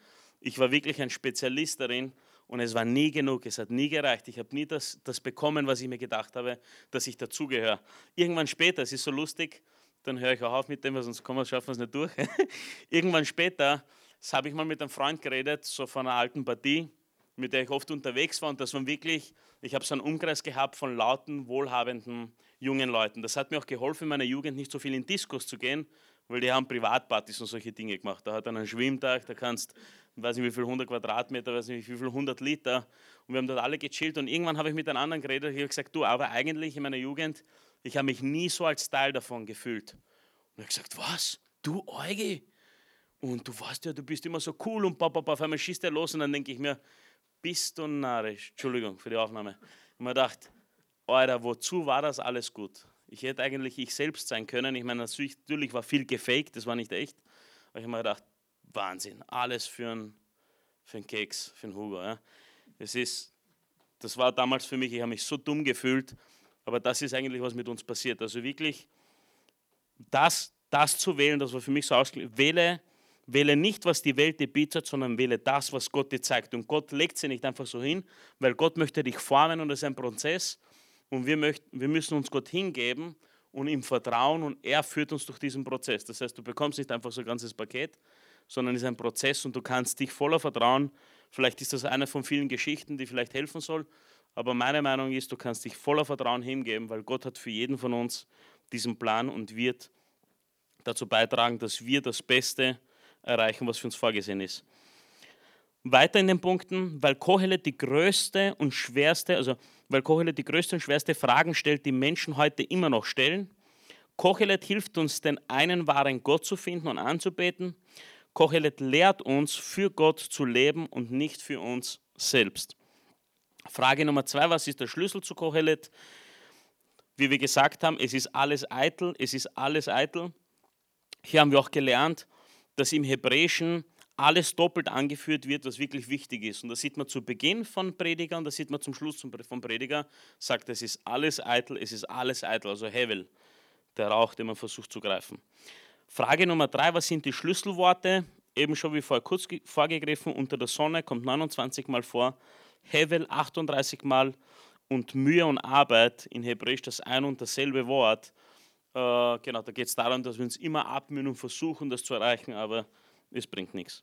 Ich war wirklich ein Spezialist darin und es war nie genug, es hat nie gereicht. Ich habe nie das, das bekommen, was ich mir gedacht habe, dass ich dazugehöre. Irgendwann später, es ist so lustig, dann höre ich auch auf mit dem, sonst kommen schaffen wir es nicht durch. Irgendwann später habe ich mal mit einem Freund geredet, so von einer alten Partie, mit der ich oft unterwegs war und das waren wirklich ich habe so einen Umkreis gehabt von lauten, wohlhabenden jungen Leuten. Das hat mir auch geholfen, in meiner Jugend nicht so viel in Diskos zu gehen, weil die haben Privatpartys und solche Dinge gemacht. Da hat dann einen Schwimmtag, da kannst, weiß nicht wie viel, 100 Quadratmeter, weiß nicht wie viel, 100 Liter. Und wir haben dort alle gechillt. Und irgendwann habe ich mit einem anderen geredet, ich habe gesagt, du, aber eigentlich in meiner Jugend, ich habe mich nie so als Teil davon gefühlt. Und er hat gesagt, was? Du Euge? Und du weißt ja, du bist immer so cool und papa, auf einmal schießt er los und dann denke ich mir, bist du narrisch. Entschuldigung für die Aufnahme. Und man dachte, Alter, wozu war das alles gut? Ich hätte eigentlich ich selbst sein können. Ich meine, natürlich war viel gefaked, das war nicht echt. Aber ich habe mir gedacht, Wahnsinn, alles für einen für einen Keks, für einen Hugo. Ja. Das, ist, das war damals für mich, ich habe mich so dumm gefühlt, aber das ist eigentlich, was mit uns passiert. Also wirklich, das, das zu wählen, das war für mich so ausgelegt. Wähle Wähle nicht, was die Welt dir bietet, sondern wähle das, was Gott dir zeigt. Und Gott legt sie nicht einfach so hin, weil Gott möchte dich formen und das ist ein Prozess. Und wir, möchten, wir müssen uns Gott hingeben und ihm vertrauen und er führt uns durch diesen Prozess. Das heißt, du bekommst nicht einfach so ein ganzes Paket, sondern es ist ein Prozess und du kannst dich voller Vertrauen, vielleicht ist das eine von vielen Geschichten, die vielleicht helfen soll, aber meine Meinung ist, du kannst dich voller Vertrauen hingeben, weil Gott hat für jeden von uns diesen Plan und wird dazu beitragen, dass wir das Beste erreichen, was für uns vorgesehen ist. Weiter in den Punkten, weil Kohelet die größte und schwerste, also weil Kohelet die größte und schwerste Fragen stellt, die Menschen heute immer noch stellen. Kohelet hilft uns, den einen wahren Gott zu finden und anzubeten. Kohelet lehrt uns, für Gott zu leben und nicht für uns selbst. Frage Nummer zwei, was ist der Schlüssel zu Kohelet? Wie wir gesagt haben, es ist alles eitel, es ist alles eitel. Hier haben wir auch gelernt, dass im Hebräischen alles doppelt angeführt wird, was wirklich wichtig ist. Und das sieht man zu Beginn von Prediger und das sieht man zum Schluss vom Prediger, sagt, es ist alles eitel, es ist alles eitel, also Hevel, der Rauch, den man versucht zu greifen. Frage Nummer drei, was sind die Schlüsselworte? Eben schon wie vorher kurz vorgegriffen, unter der Sonne kommt 29 Mal vor, Hevel 38 Mal und Mühe und Arbeit in Hebräisch das ein und dasselbe Wort. Äh, genau, da geht es darum, dass wir uns immer abmühen und versuchen, das zu erreichen, aber es bringt nichts.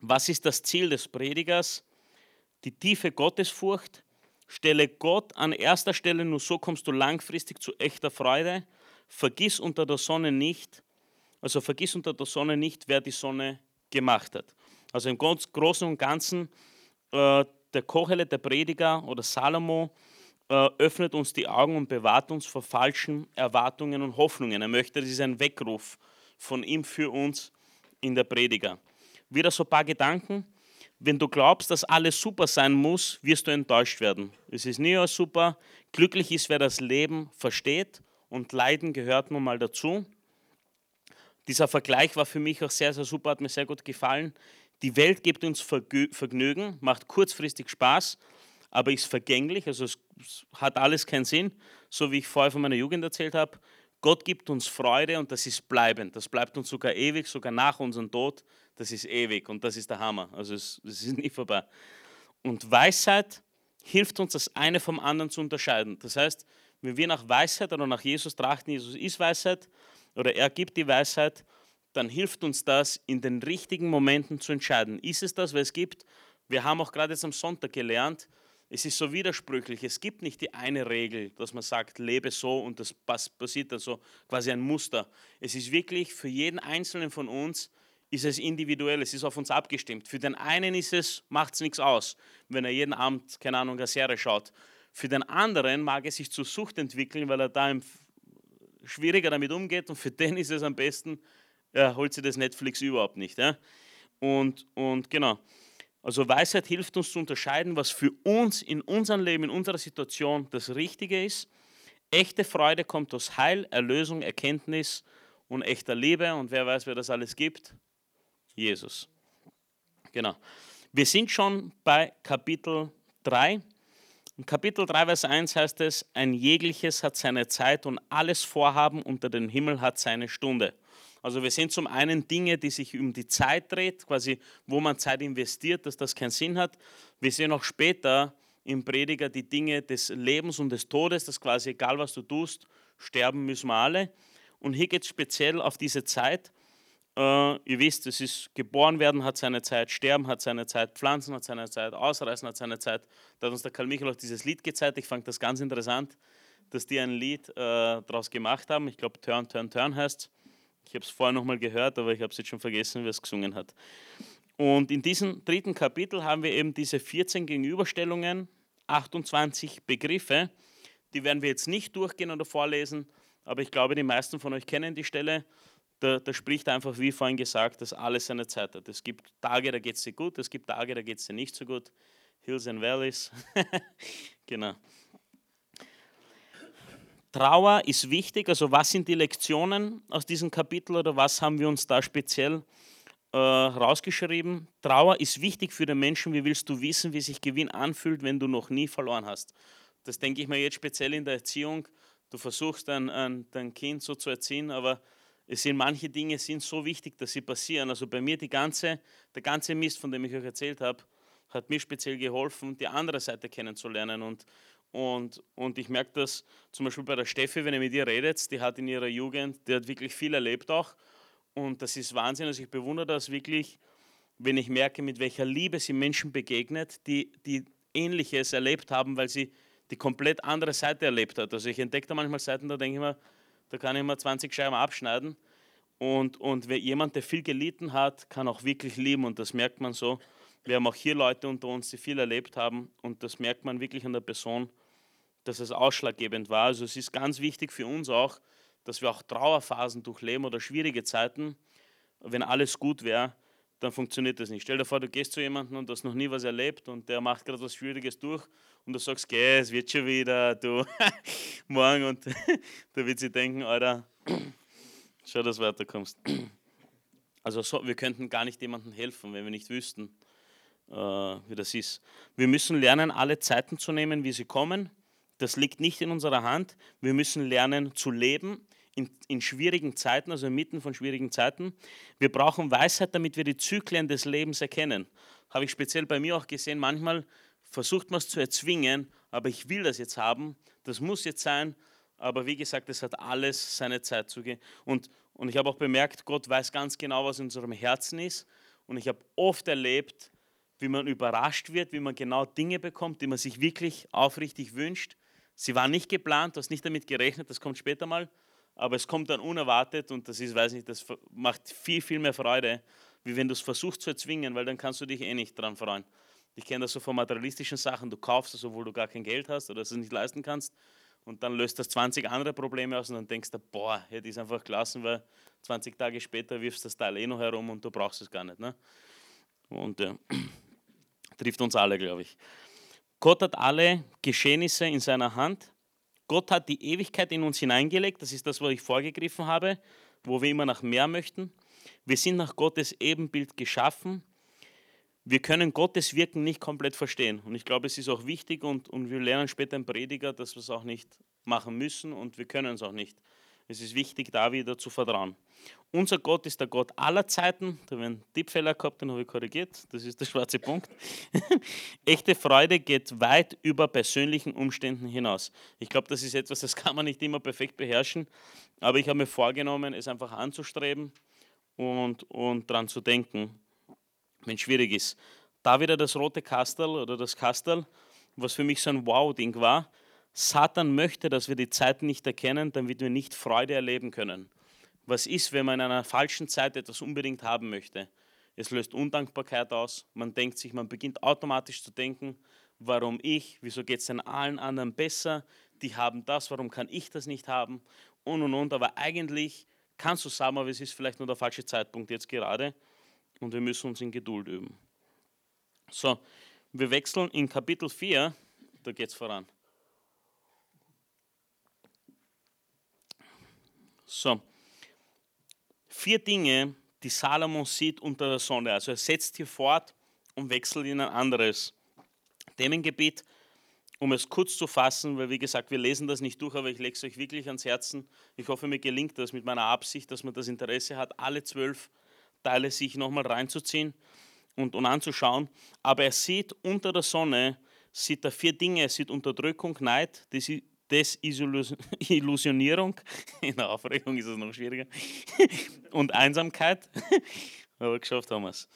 Was ist das Ziel des Predigers? Die tiefe Gottesfurcht. Stelle Gott an erster Stelle, nur so kommst du langfristig zu echter Freude. Vergiss unter der Sonne nicht, also vergiss unter der Sonne nicht, wer die Sonne gemacht hat. Also im Großen und Ganzen, äh, der Kochele, der Prediger oder Salomo äh, öffnet uns die Augen und bewahrt uns vor falschen Erwartungen und Hoffnungen. Er möchte, das ist ein Weckruf von ihm für uns in der Prediger. Wieder so ein paar Gedanken. Wenn du glaubst, dass alles super sein muss, wirst du enttäuscht werden. Es ist nie super. Glücklich ist, wer das Leben versteht und Leiden gehört nun mal dazu. Dieser Vergleich war für mich auch sehr, sehr super, hat mir sehr gut gefallen. Die Welt gibt uns Vergnügen, macht kurzfristig Spaß, aber ist vergänglich, also es hat alles keinen Sinn, so wie ich vorher von meiner Jugend erzählt habe. Gott gibt uns Freude und das ist bleibend. Das bleibt uns sogar ewig, sogar nach unserem Tod. Das ist ewig und das ist der Hammer. Also es, es ist nie vorbei. Und Weisheit hilft uns, das eine vom anderen zu unterscheiden. Das heißt, wenn wir nach Weisheit oder nach Jesus trachten, Jesus ist Weisheit oder er gibt die Weisheit, dann hilft uns das, in den richtigen Momenten zu entscheiden. Ist es das, was es gibt? Wir haben auch gerade jetzt am Sonntag gelernt, es ist so widersprüchlich. Es gibt nicht die eine Regel, dass man sagt, lebe so und das passiert dann so, quasi ein Muster. Es ist wirklich für jeden Einzelnen von uns ist es individuell, es ist auf uns abgestimmt. Für den einen ist es, macht es nichts aus, wenn er jeden Abend, keine Ahnung, eine Serie schaut. Für den anderen mag es sich zur Sucht entwickeln, weil er da schwieriger damit umgeht und für den ist es am besten, er holt sich das Netflix überhaupt nicht. Ja? Und, und genau. Also Weisheit hilft uns zu unterscheiden, was für uns in unserem Leben, in unserer Situation das Richtige ist. Echte Freude kommt aus Heil, Erlösung, Erkenntnis und echter Liebe. Und wer weiß, wer das alles gibt? Jesus. Genau. Wir sind schon bei Kapitel 3. In Kapitel 3, Vers 1 heißt es, ein jegliches hat seine Zeit und alles Vorhaben unter dem Himmel hat seine Stunde. Also wir sehen zum einen Dinge, die sich um die Zeit dreht, quasi wo man Zeit investiert, dass das keinen Sinn hat. Wir sehen auch später im Prediger die Dinge des Lebens und des Todes, dass quasi egal was du tust, sterben müssen wir alle. Und hier geht es speziell auf diese Zeit. Äh, ihr wisst, es ist geboren werden hat seine Zeit, sterben hat seine Zeit, pflanzen hat seine Zeit, ausreißen hat seine Zeit. Da hat uns der Karl Michael auch dieses Lied gezeigt. Ich fand das ganz interessant, dass die ein Lied äh, daraus gemacht haben. Ich glaube, Turn, Turn, Turn heißt Ich habe es vorher nochmal gehört, aber ich habe es jetzt schon vergessen, wer es gesungen hat. Und in diesem dritten Kapitel haben wir eben diese 14 Gegenüberstellungen, 28 Begriffe. Die werden wir jetzt nicht durchgehen oder vorlesen, aber ich glaube, die meisten von euch kennen die Stelle. Da, da spricht einfach, wie vorhin gesagt, dass alles seine Zeit hat. Es gibt Tage, da geht es dir gut, es gibt Tage, da geht es dir nicht so gut. Hills and Valleys. genau. Trauer ist wichtig. Also was sind die Lektionen aus diesem Kapitel oder was haben wir uns da speziell äh, rausgeschrieben? Trauer ist wichtig für den Menschen. Wie willst du wissen, wie sich Gewinn anfühlt, wenn du noch nie verloren hast? Das denke ich mir jetzt speziell in der Erziehung. Du versuchst dein, dein Kind so zu erziehen, aber es sind manche Dinge sind so wichtig, dass sie passieren. Also bei mir die ganze, der ganze Mist, von dem ich euch erzählt habe, hat mir speziell geholfen, die andere Seite kennenzulernen. Und, und, und ich merke das zum Beispiel bei der Steffi, wenn ihr mit ihr redet, die hat in ihrer Jugend, die hat wirklich viel erlebt auch. Und das ist Wahnsinn. Also ich bewundere das wirklich, wenn ich merke, mit welcher Liebe sie Menschen begegnet, die, die Ähnliches erlebt haben, weil sie die komplett andere Seite erlebt hat. Also ich entdecke da manchmal Seiten, da denke ich mir, da kann ich mal 20 Scheiben abschneiden. Und, und jemand, der viel gelitten hat, kann auch wirklich lieben und das merkt man so. Wir haben auch hier Leute unter uns, die viel erlebt haben und das merkt man wirklich an der Person, dass es ausschlaggebend war. Also es ist ganz wichtig für uns auch, dass wir auch Trauerphasen durchleben oder schwierige Zeiten. Wenn alles gut wäre, dann funktioniert das nicht. Stell dir vor, du gehst zu jemandem und hast noch nie was erlebt und der macht gerade was Schwieriges durch und du sagst, geh, es wird schon wieder, du, morgen und da wird sie denken, Alter, schau, dass du weiterkommst. Also so, wir könnten gar nicht jemandem helfen, wenn wir nicht wüssten, äh, wie das ist. Wir müssen lernen, alle Zeiten zu nehmen, wie sie kommen. Das liegt nicht in unserer Hand. Wir müssen lernen zu leben in, in schwierigen Zeiten, also inmitten von schwierigen Zeiten. Wir brauchen Weisheit, damit wir die Zyklen des Lebens erkennen. Habe ich speziell bei mir auch gesehen, manchmal versucht man es zu erzwingen, aber ich will das jetzt haben, das muss jetzt sein, aber wie gesagt, es hat alles seine Zeit zu gehen. Und, und ich habe auch bemerkt, Gott weiß ganz genau, was in unserem Herzen ist. Und ich habe oft erlebt, wie man überrascht wird, wie man genau Dinge bekommt, die man sich wirklich aufrichtig wünscht. Sie waren nicht geplant, du hast nicht damit gerechnet, das kommt später mal aber es kommt dann unerwartet und das ist, weiß nicht, das macht viel, viel mehr Freude, wie wenn du es versuchst zu erzwingen, weil dann kannst du dich eh nicht dran freuen. Ich kenne das so von materialistischen Sachen, du kaufst es, obwohl du gar kein Geld hast oder es nicht leisten kannst und dann löst das 20 andere Probleme aus und dann denkst du, boah, hätte ich es einfach gelassen, weil 20 Tage später wirfst du das Teil eh noch herum und du brauchst es gar nicht. Ne? Und ja, trifft uns alle, glaube ich. Gott hat alle Geschehnisse in seiner Hand Gott hat die Ewigkeit in uns hineingelegt, das ist das, was ich vorgegriffen habe, wo wir immer nach mehr möchten. Wir sind nach Gottes Ebenbild geschaffen. Wir können Gottes Wirken nicht komplett verstehen. Und ich glaube, es ist auch wichtig und, und wir lernen später im Prediger, dass wir es auch nicht machen müssen und wir können es auch nicht. Es ist wichtig, da wieder zu vertrauen. Unser Gott ist der Gott aller Zeiten. Da haben wir einen Tippfehler gehabt, den habe ich korrigiert. Das ist der schwarze Punkt. Echte Freude geht weit über persönlichen Umständen hinaus. Ich glaube, das ist etwas, das kann man nicht immer perfekt beherrschen. Aber ich habe mir vorgenommen, es einfach anzustreben und, und daran zu denken, wenn es schwierig ist. Da wieder das rote Kastel oder das Kastel, was für mich so ein Wow-Ding war Satan möchte, dass wir die Zeit nicht erkennen, damit wir nicht Freude erleben können. Was ist, wenn man in einer falschen Zeit etwas unbedingt haben möchte? Es löst Undankbarkeit aus. Man denkt sich, man beginnt automatisch zu denken, warum ich, wieso geht es denn allen anderen besser? Die haben das, warum kann ich das nicht haben? Und und und. Aber eigentlich kannst du sagen, aber es ist vielleicht nur der falsche Zeitpunkt jetzt gerade. Und wir müssen uns in Geduld üben. So, wir wechseln in Kapitel 4, da geht es voran. So, vier Dinge, die Salomon sieht unter der Sonne. Also er setzt hier fort und wechselt in ein anderes Themengebiet. um es kurz zu fassen, weil wie gesagt, wir lesen das nicht durch, aber ich lege es euch wirklich ans Herzen. Ich hoffe, mir gelingt das mit meiner Absicht, dass man das Interesse hat, alle zwölf Teile sich nochmal reinzuziehen und, und anzuschauen. Aber er sieht unter der Sonne, sieht er vier Dinge. Er sieht Unterdrückung, Neid, Desillusionierung, in der Aufregung ist es noch schwieriger, und Einsamkeit. Aber geschafft haben wir es.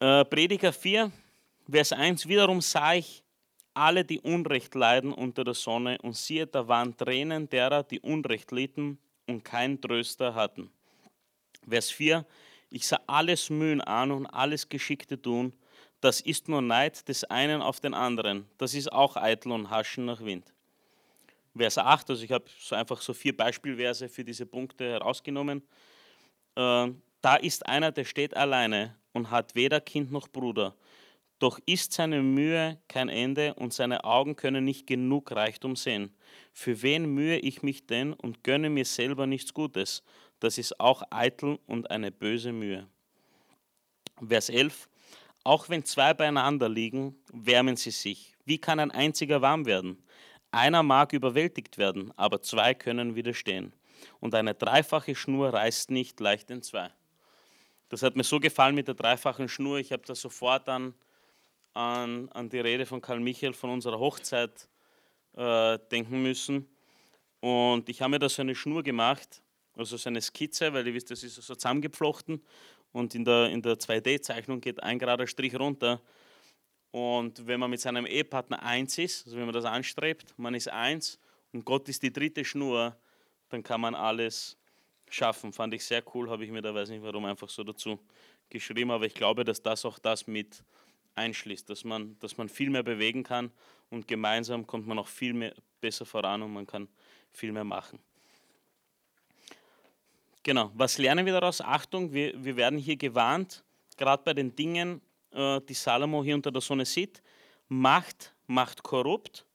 Äh, Prediger 4, Vers 1, wiederum sah ich alle, die Unrecht leiden unter der Sonne, und siehe, da waren Tränen derer, die Unrecht litten und keinen Tröster hatten. Vers 4, ich sah alles Mühen an und alles Geschickte tun, das ist nur Neid des einen auf den anderen, das ist auch eitel und Haschen nach Wind. Vers 8, also ich habe so einfach so vier Beispielverse für diese Punkte herausgenommen. Äh, da ist einer, der steht alleine und hat weder Kind noch Bruder doch ist seine Mühe kein Ende und seine Augen können nicht genug Reichtum sehen. Für wen mühe ich mich denn und gönne mir selber nichts Gutes? Das ist auch eitel und eine böse Mühe. Vers 11. Auch wenn zwei beieinander liegen, wärmen sie sich. Wie kann ein einziger warm werden? Einer mag überwältigt werden, aber zwei können widerstehen. Und eine dreifache Schnur reißt nicht leicht in zwei. Das hat mir so gefallen mit der dreifachen Schnur. Ich habe das sofort an an, an die Rede von Karl Michael von unserer Hochzeit äh, denken müssen. Und ich habe mir da so eine Schnur gemacht, also so eine Skizze, weil ihr wisst, das ist so zusammengeflochten und in der, in der 2D-Zeichnung geht ein gerader Strich runter. Und wenn man mit seinem Ehepartner eins ist, also wenn man das anstrebt, man ist eins und Gott ist die dritte Schnur, dann kann man alles schaffen. Fand ich sehr cool, habe ich mir da, weiß nicht warum, einfach so dazu geschrieben, aber ich glaube, dass das auch das mit einschließt, dass man, dass man viel mehr bewegen kann und gemeinsam kommt man auch viel mehr, besser voran und man kann viel mehr machen. Genau, was lernen wir daraus? Achtung, wir, wir werden hier gewarnt, gerade bei den Dingen, äh, die Salomo hier unter der Sonne sieht. Macht macht korrupt.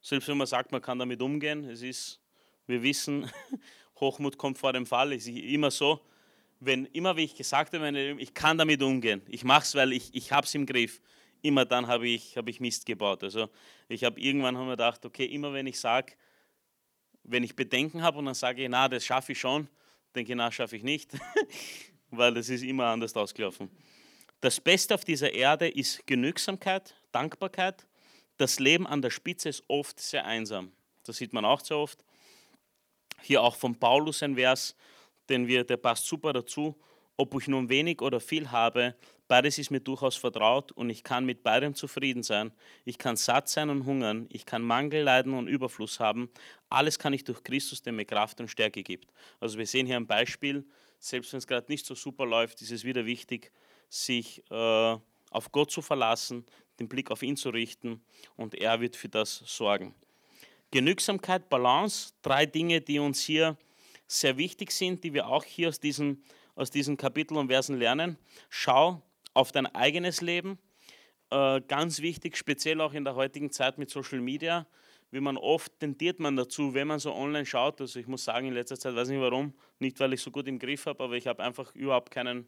Selbst wenn man sagt, man kann damit umgehen, es ist, wir wissen, Hochmut kommt vor dem Fall, es ist immer so, wenn immer wie ich gesagt habe, ich kann damit umgehen, ich mache es, weil ich, ich habe es im Griff, immer dann habe ich, hab ich Mist gebaut. Also ich habe irgendwann haben wir gedacht, okay, immer wenn ich sage, wenn ich Bedenken habe und dann sage ich, na, das schaffe ich schon, denke ich, na, schaffe ich nicht, weil das ist immer anders ausgelaufen. Das Beste auf dieser Erde ist Genügsamkeit, Dankbarkeit. Das Leben an der Spitze ist oft sehr einsam. Das sieht man auch sehr oft. Hier auch von Paulus ein Vers, den wir, der passt super dazu. Ob ich nun wenig oder viel habe, beides ist mir durchaus vertraut und ich kann mit beidem zufrieden sein. Ich kann satt sein und hungern, ich kann Mangel leiden und Überfluss haben. Alles kann ich durch Christus, der mir Kraft und Stärke gibt. Also wir sehen hier ein Beispiel, selbst wenn es gerade nicht so super läuft, ist es wieder wichtig, sich äh, auf Gott zu verlassen, den Blick auf ihn zu richten und er wird für das sorgen. Genügsamkeit, Balance, drei Dinge, die uns hier sehr wichtig sind, die wir auch hier aus diesen, aus diesen Kapiteln und Versen lernen. Schau auf dein eigenes Leben. Äh, ganz wichtig, speziell auch in der heutigen Zeit mit Social Media, wie man oft tendiert man dazu, wenn man so online schaut. Also ich muss sagen, in letzter Zeit weiß nicht warum, nicht weil ich so gut im Griff habe, aber ich habe einfach überhaupt keine äh,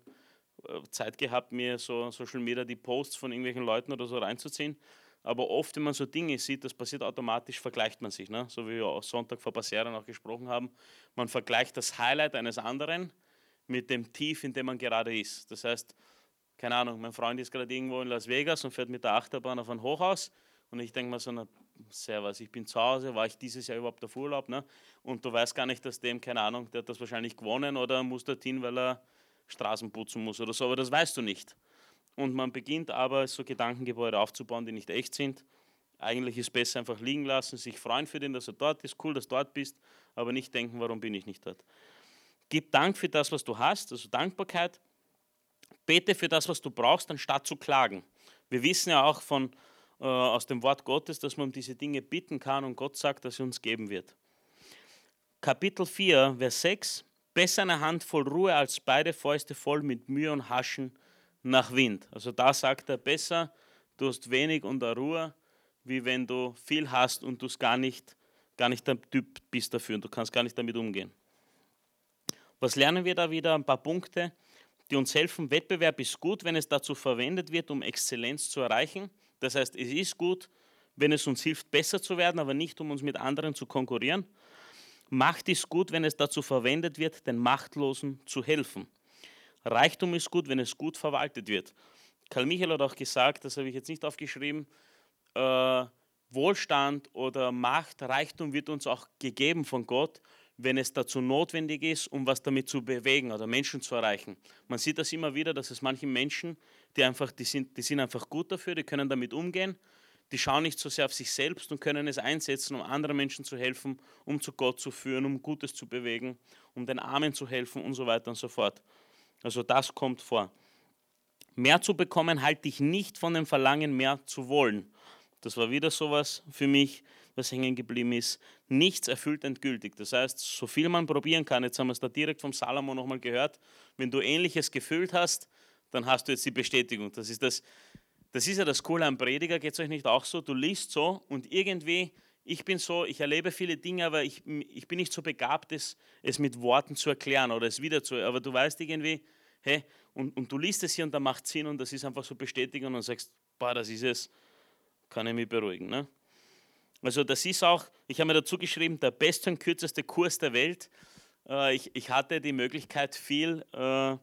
Zeit gehabt, mir so Social Media die Posts von irgendwelchen Leuten oder so reinzuziehen. Aber oft, wenn man so Dinge sieht, das passiert automatisch, vergleicht man sich. Ne? So wie wir auch Sonntag vor Serien auch gesprochen haben. Man vergleicht das Highlight eines anderen mit dem Tief, in dem man gerade ist. Das heißt, keine Ahnung, mein Freund ist gerade irgendwo in Las Vegas und fährt mit der Achterbahn auf ein Hochhaus. Und ich denke mir so, na, servus, ich bin zu Hause, war ich dieses Jahr überhaupt auf Urlaub? Ne? Und du weißt gar nicht, dass dem, keine Ahnung, der hat das wahrscheinlich gewonnen oder muss dorthin, weil er Straßen putzen muss oder so, aber das weißt du nicht und man beginnt aber so Gedankengebäude aufzubauen, die nicht echt sind. Eigentlich ist es besser einfach liegen lassen, sich freuen für den, dass er dort ist, cool, dass du dort bist, aber nicht denken, warum bin ich nicht dort. Gib Dank für das, was du hast, also Dankbarkeit. Bete für das, was du brauchst, anstatt zu klagen. Wir wissen ja auch von, äh, aus dem Wort Gottes, dass man um diese Dinge bitten kann und Gott sagt, dass er uns geben wird. Kapitel 4, Vers 6. Besser eine Handvoll Ruhe als beide Fäuste voll mit Mühe und Haschen nach Wind. Also da sagt er besser, du hast wenig und eine Ruhe, wie wenn du viel hast und du es gar nicht, gar nicht der Typ bist dafür und du kannst gar nicht damit umgehen. Was lernen wir da wieder? Ein paar Punkte, die uns helfen. Wettbewerb ist gut, wenn es dazu verwendet wird, um Exzellenz zu erreichen. Das heißt, es ist gut, wenn es uns hilft, besser zu werden, aber nicht, um uns mit anderen zu konkurrieren. Macht ist gut, wenn es dazu verwendet wird, den Machtlosen zu helfen. Reichtum ist gut, wenn es gut verwaltet wird. Karl Michael hat auch gesagt, das habe ich jetzt nicht aufgeschrieben, äh, Wohlstand oder Macht, Reichtum wird uns auch gegeben von Gott, wenn es dazu notwendig ist, um was damit zu bewegen oder Menschen zu erreichen. Man sieht das immer wieder, dass es manchen Menschen, die einfach, die sind, die sind einfach gut dafür, die können damit umgehen, die schauen nicht so sehr auf sich selbst und können es einsetzen, um anderen Menschen zu helfen, um zu Gott zu führen, um Gutes zu bewegen, um den Armen zu helfen und so weiter und so fort. Also das kommt vor. Mehr zu bekommen halte ich nicht von dem Verlangen, mehr zu wollen. Das war wieder sowas für mich, was hängen geblieben ist. Nichts erfüllt endgültig. Das heißt, so viel man probieren kann, jetzt haben wir es da direkt vom Salomo nochmal gehört, wenn du ähnliches gefühlt hast, dann hast du jetzt die Bestätigung. Das ist, das, das ist ja das Coole am Prediger, geht es euch nicht auch so? Du liest so und irgendwie, ich bin so, ich erlebe viele Dinge, aber ich, ich bin nicht so begabt, es, es mit Worten zu erklären oder es wieder zu, aber du weißt irgendwie, hey, und, und du liest es hier und da macht Sinn und das ist einfach so Bestätigung und sagst, boah, das ist es kann ich mich beruhigen. Ne? Also das ist auch, ich habe mir dazu geschrieben, der beste und kürzeste Kurs der Welt. Äh, ich, ich hatte die Möglichkeit, viel äh,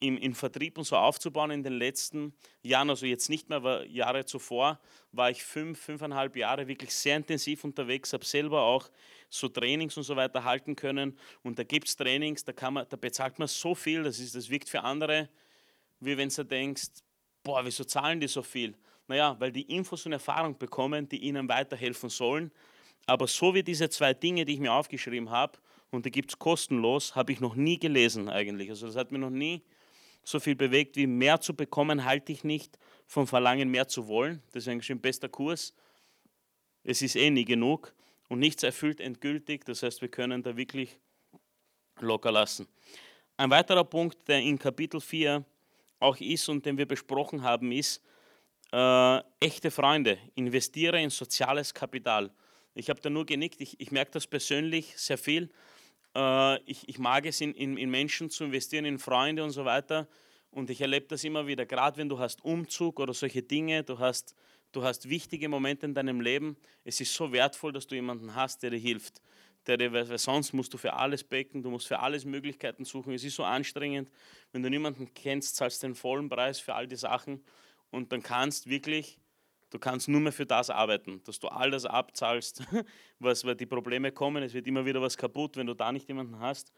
im, im Vertrieb und so aufzubauen in den letzten Jahren, also jetzt nicht mehr, aber Jahre zuvor war ich fünf, fünfeinhalb Jahre wirklich sehr intensiv unterwegs, habe selber auch so Trainings und so weiter halten können und da gibt es Trainings, da, kann man, da bezahlt man so viel, das, ist, das wirkt für andere, wie wenn du denkst, boah, wieso zahlen die so viel? Naja, weil die Infos und Erfahrung bekommen, die ihnen weiterhelfen sollen. Aber so wie diese zwei Dinge, die ich mir aufgeschrieben habe, und die gibt es kostenlos, habe ich noch nie gelesen eigentlich. Also das hat mir noch nie so viel bewegt, wie mehr zu bekommen, halte ich nicht vom Verlangen, mehr zu wollen. Das ist ein bester Kurs. Es ist eh nie genug und nichts erfüllt endgültig. Das heißt, wir können da wirklich locker lassen. Ein weiterer Punkt, der in Kapitel 4 auch ist und den wir besprochen haben, ist, äh, echte Freunde, investiere in soziales Kapital. Ich habe da nur genickt, ich, ich merke das persönlich sehr viel. Äh, ich, ich mag es, in, in, in Menschen zu investieren, in Freunde und so weiter. Und ich erlebe das immer wieder, gerade wenn du hast Umzug oder solche Dinge, du hast, du hast wichtige Momente in deinem Leben. Es ist so wertvoll, dass du jemanden hast, der dir hilft. Der dir, weil sonst musst du für alles becken, du musst für alles Möglichkeiten suchen. Es ist so anstrengend, wenn du niemanden kennst, zahlst den vollen Preis für all die Sachen und dann kannst wirklich, du kannst nur mehr für das arbeiten, dass du all das abzahlst, was weil die Probleme kommen. Es wird immer wieder was kaputt, wenn du da nicht jemanden hast.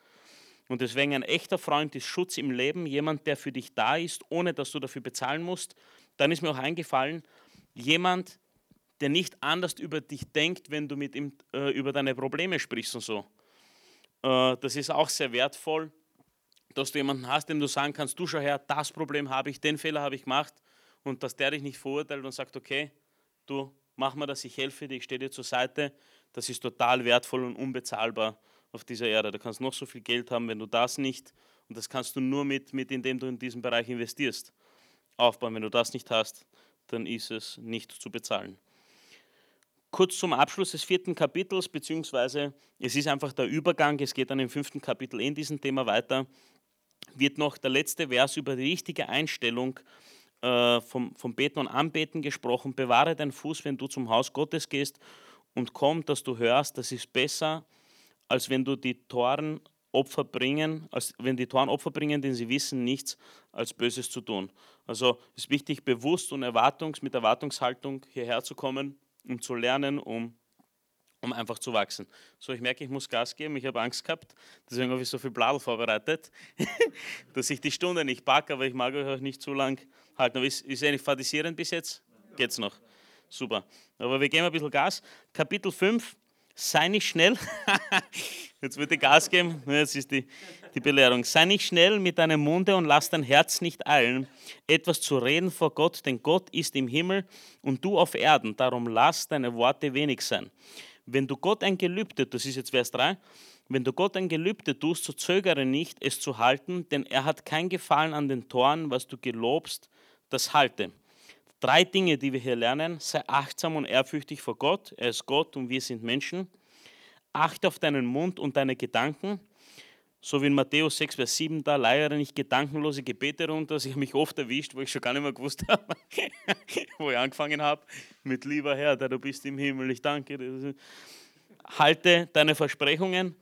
Und deswegen ein echter Freund ist Schutz im Leben, jemand, der für dich da ist, ohne dass du dafür bezahlen musst. Dann ist mir auch eingefallen, jemand, der nicht anders über dich denkt, wenn du mit ihm äh, über deine Probleme sprichst und so. Äh, das ist auch sehr wertvoll, dass du jemanden hast, dem du sagen kannst, du schau her, das Problem habe ich, den Fehler habe ich gemacht und dass der dich nicht verurteilt und sagt, okay, du mach mal das, ich helfe dir, ich stehe dir zur Seite, das ist total wertvoll und unbezahlbar auf dieser Erde. Du kannst noch so viel Geld haben, wenn du das nicht, und das kannst du nur mit, mit indem du in diesen Bereich investierst, aufbauen. Wenn du das nicht hast, dann ist es nicht zu bezahlen. Kurz zum Abschluss des vierten Kapitels, beziehungsweise es ist einfach der Übergang, es geht dann im fünften Kapitel in diesem Thema weiter, wird noch der letzte Vers über die richtige Einstellung äh, vom, vom Beten und Anbeten gesprochen. Bewahre deinen Fuß, wenn du zum Haus Gottes gehst und komm, dass du hörst, das ist besser, als wenn du die Toren Opfer bringen, als wenn die Toren Opfer bringen, denn sie wissen nichts als Böses zu tun. Also ist wichtig, bewusst und erwartungs, mit Erwartungshaltung hierher zu kommen, um zu lernen, um um einfach zu wachsen. So, ich merke, ich muss Gas geben, ich habe Angst gehabt, deswegen habe ich so viel Bladel vorbereitet, dass ich die Stunde nicht packe, aber ich mag euch nicht zu lang halten. Aber ist, ist eigentlich fadisierend bis jetzt? Geht's noch? Super. Aber wir geben ein bisschen Gas. Kapitel 5, sei nicht schnell. jetzt wird ich Gas geben, jetzt ist die, die Belehrung. Sei nicht schnell mit deinem Munde und lass dein Herz nicht eilen, etwas zu reden vor Gott, denn Gott ist im Himmel und du auf Erden. Darum lass deine Worte wenig sein. Wenn du Gott ein Gelübde, das ist jetzt Vers 3, wenn du Gott ein Gelübde tust, so zögere nicht, es zu halten, denn er hat kein Gefallen an den Toren, was du gelobst, das halte. Drei Dinge, die wir hier lernen. Sei achtsam und ehrfürchtig vor Gott. Er ist Gott und wir sind Menschen. Achte auf deinen Mund und deine Gedanken. so wie in Matthäus 6, Vers 7, da leiere nicht gedankenlose Gebete runter. Ich habe mich oft erwischt, wo ich schon gar nicht mehr gewusst habe, wo ich angefangen habe, mit lieber Herr, der du bist im Himmel, ich danke dir. Halte deine Versprechungen.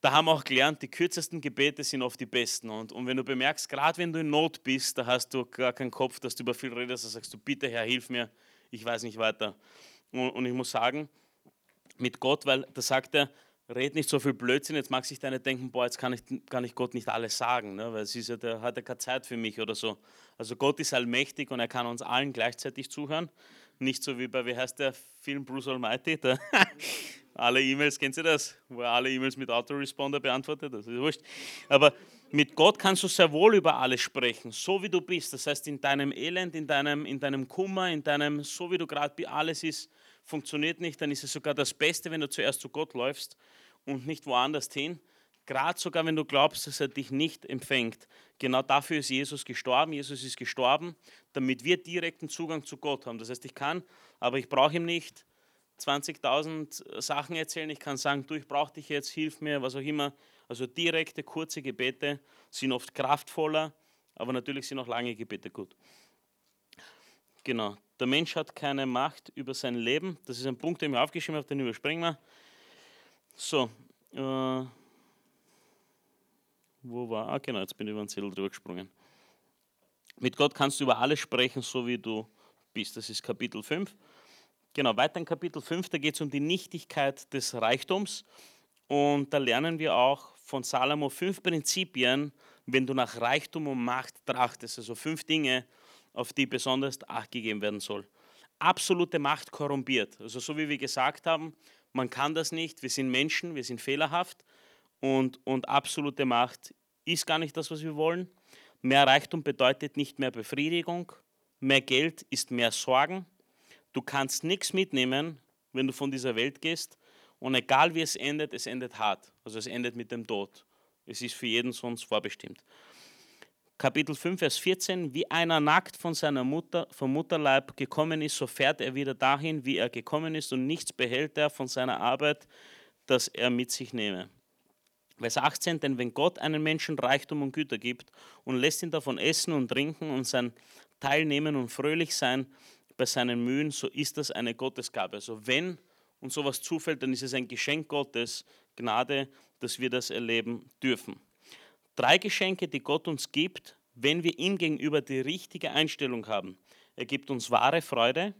Da haben wir auch gelernt, die kürzesten Gebete sind oft die besten. Und, und wenn du bemerkst, gerade wenn du in Not bist, da hast du gar keinen Kopf, dass du über viel redest, da sagst du, bitte Herr, hilf mir, ich weiß nicht weiter. Und, und ich muss sagen, mit Gott, weil da sagt er, red nicht so viel Blödsinn, jetzt mag sich deine denken, boah, jetzt kann ich, kann ich Gott nicht alles sagen, ne? weil es ist ja, der hat ja keine Zeit für mich oder so. Also Gott ist allmächtig und er kann uns allen gleichzeitig zuhören. Nicht so wie bei, wie heißt der Film Bruce Almighty? Der alle E-Mails, kennt ihr das? Wo er alle E-Mails mit Autoresponder beantwortet, das ist wurscht. Aber mit Gott kannst du sehr wohl über alles sprechen, so wie du bist. Das heißt, in deinem Elend, in deinem, in deinem Kummer, in deinem, so wie du gerade alles ist, funktioniert nicht, dann ist es sogar das Beste, wenn du zuerst zu Gott läufst und nicht woanders hin. Gerade sogar, wenn du glaubst, dass er dich nicht empfängt. Genau dafür ist Jesus gestorben. Jesus ist gestorben, damit wir direkten Zugang zu Gott haben. Das heißt, ich kann, aber ich brauche ihm nicht 20.000 Sachen erzählen. Ich kann sagen, du, ich brauche dich jetzt, hilf mir, was auch immer. Also direkte, kurze Gebete sind oft kraftvoller, aber natürlich sind auch lange Gebete gut. Genau. Der Mensch hat keine Macht über sein Leben. Das ist ein Punkt, den ich aufgeschrieben habe, den überspringen wir. So. Äh, wo war? Ah, genau, jetzt bin ich über den Zettel drüber gesprungen. Mit Gott kannst du über alles sprechen, so wie du bist. Das ist Kapitel 5. Genau, weiter in Kapitel 5, da geht es um die Nichtigkeit des Reichtums. Und da lernen wir auch von Salomo fünf Prinzipien, wenn du nach Reichtum und Macht trachtest. Also fünf Dinge, auf die besonders Acht gegeben werden soll. Absolute Macht korrumpiert. Also so wie wir gesagt haben, man kann das nicht. Wir sind Menschen, wir sind fehlerhaft. Und, und absolute Macht ist gar nicht das, was wir wollen. Mehr Reichtum bedeutet nicht mehr Befriedigung. Mehr Geld ist mehr Sorgen. Du kannst nichts mitnehmen, wenn du von dieser Welt gehst. Und egal wie es endet, es endet hart. Also es endet mit dem Tod. Es ist für jeden sonst vorbestimmt. Kapitel 5, Vers 14, wie einer nackt von seiner Mutter, vom Mutterleib gekommen ist, so fährt er wieder dahin, wie er gekommen ist, und nichts behält er von seiner Arbeit, das er mit sich nehme. Vers 18, denn wenn Gott einem Menschen Reichtum und Güter gibt und lässt ihn davon essen und trinken und sein Teilnehmen und fröhlich sein bei seinen Mühen, so ist das eine Gottesgabe. Also wenn uns sowas zufällt, dann ist es ein Geschenk Gottes, Gnade, dass wir das erleben dürfen. Drei Geschenke, die Gott uns gibt, wenn wir ihm gegenüber die richtige Einstellung haben. Er gibt uns wahre Freude,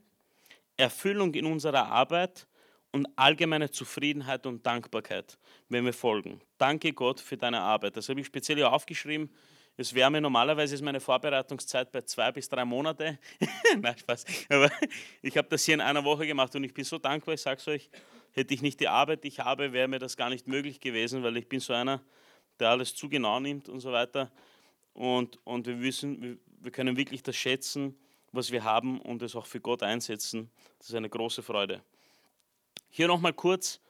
Erfüllung in unserer Arbeit und allgemeine Zufriedenheit und Dankbarkeit, wenn wir folgen. Danke Gott für deine Arbeit. Das habe ich speziell aufgeschrieben. Es wäre mir normalerweise ist meine Vorbereitungszeit bei zwei bis drei Monate. Nein, Spaß. Aber ich habe das hier in einer Woche gemacht und ich bin so dankbar. Ich sage es euch, hätte ich nicht die Arbeit, die ich habe, wäre mir das gar nicht möglich gewesen, weil ich bin so einer, der alles zu genau nimmt und so weiter. Und, und wir wissen, wir können wirklich das schätzen, was wir haben und es auch für Gott einsetzen. Das ist eine große Freude. Hier nochmal kurz,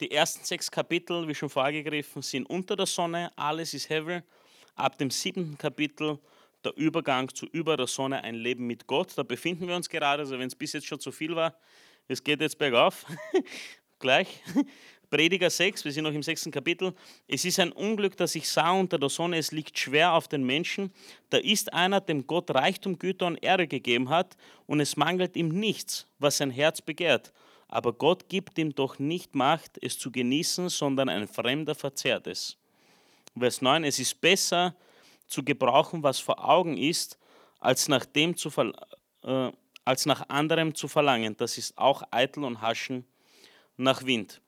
die ersten sechs Kapitel, wie schon vorgegriffen, sind unter der Sonne, alles ist Heaven. Ab dem siebten Kapitel der Übergang zu über der Sonne, ein Leben mit Gott. Da befinden wir uns gerade, also wenn es bis jetzt schon zu viel war, es geht jetzt bergauf, gleich. Prediger 6, wir sind noch im sechsten Kapitel. Es ist ein Unglück, das ich sah unter der Sonne, es liegt schwer auf den Menschen. Da ist einer, dem Gott Reichtum, Güter und Ehre gegeben hat, und es mangelt ihm nichts, was sein Herz begehrt. Aber Gott gibt ihm doch nicht Macht, es zu genießen, sondern ein Fremder verzehrt es. Vers 9, es ist besser zu gebrauchen, was vor Augen ist, als nach, dem zu äh, als nach anderem zu verlangen. Das ist auch eitel und haschen nach Wind.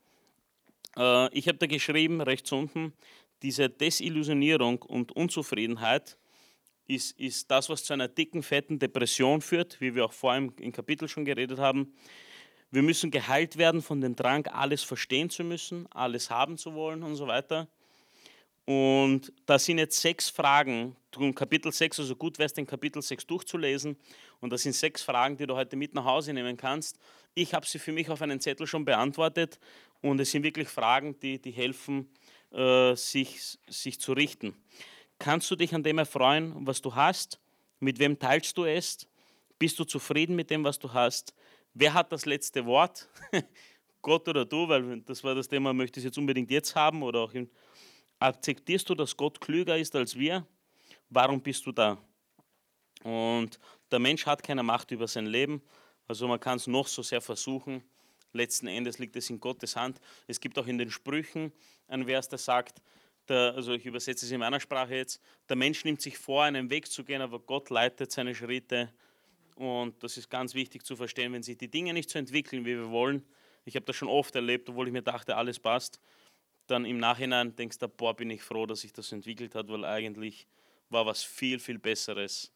Äh, ich habe da geschrieben, rechts unten, diese Desillusionierung und Unzufriedenheit ist, ist das, was zu einer dicken, fetten Depression führt, wie wir auch vorhin im Kapitel schon geredet haben. Wir müssen geheilt werden von dem Drang, alles verstehen zu müssen, alles haben zu wollen und so weiter. Und da sind jetzt sechs Fragen, Kapitel 6, also gut wäre es, den Kapitel 6 durchzulesen. Und das sind sechs Fragen, die du heute mit nach Hause nehmen kannst. Ich habe sie für mich auf einen Zettel schon beantwortet und es sind wirklich Fragen, die, die helfen, äh, sich, sich zu richten. Kannst du dich an dem erfreuen, was du hast? Mit wem teilst du es? Bist du zufrieden mit dem, was du hast? Wer hat das letzte Wort? Gott oder du? Weil das war das Thema, möchte ich es jetzt unbedingt jetzt haben oder auch in, Akzeptierst du, dass Gott klüger ist als wir? Warum bist du da? Und der Mensch hat keine Macht über sein Leben. Also man kann es noch so sehr versuchen. Letzten Endes liegt es in Gottes Hand. Es gibt auch in den Sprüchen ein Vers, der sagt, der, also ich übersetze es in meiner Sprache jetzt, der Mensch nimmt sich vor, einen Weg zu gehen, aber Gott leitet seine Schritte. Und das ist ganz wichtig zu verstehen, wenn sich die Dinge nicht so entwickeln, wie wir wollen. Ich habe das schon oft erlebt, obwohl ich mir dachte, alles passt. Dann im Nachhinein denkst du, boah, bin ich froh, dass sich das entwickelt hat, weil eigentlich war was viel, viel Besseres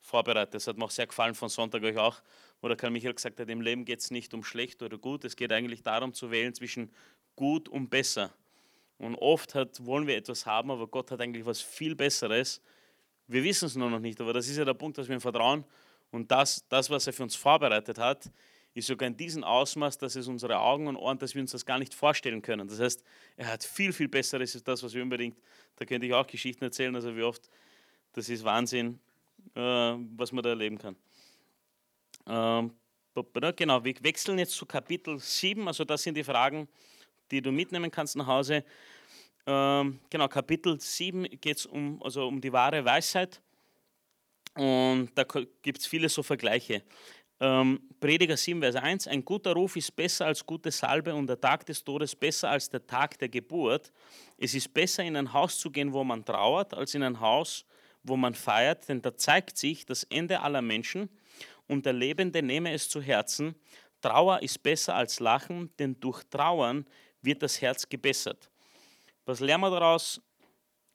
vorbereitet. Das hat mir auch sehr gefallen von Sonntag euch auch, wo der Karl Michael gesagt hat, im Leben geht es nicht um schlecht oder gut, es geht eigentlich darum zu wählen zwischen gut und besser. Und oft hat, wollen wir etwas haben, aber Gott hat eigentlich was viel Besseres. Wir wissen es nur noch nicht, aber das ist ja der Punkt, dass wir ihm vertrauen. Und das, das, was er für uns vorbereitet hat, ist sogar in diesem Ausmaß, dass es unsere Augen und Ohren, dass wir uns das gar nicht vorstellen können. Das heißt, er hat viel, viel Besseres als das, was wir unbedingt, da könnte ich auch Geschichten erzählen, also wie oft, das ist Wahnsinn, äh, was man da erleben kann. Ähm, genau, wir wechseln jetzt zu Kapitel 7, also das sind die Fragen, die du mitnehmen kannst nach Hause. Ähm, genau, Kapitel 7 geht es um, also um die wahre Weisheit. Und da gibt es viele so Vergleiche. Ähm, Prediger 7, Vers 1, ein guter Ruf ist besser als gute Salbe und der Tag des Todes besser als der Tag der Geburt. Es ist besser, in ein Haus zu gehen, wo man trauert, als in ein Haus, wo man feiert, denn da zeigt sich das Ende aller Menschen und der Lebende nehme es zu Herzen. Trauer ist besser als Lachen, denn durch Trauern wird das Herz gebessert. Was lernen wir daraus?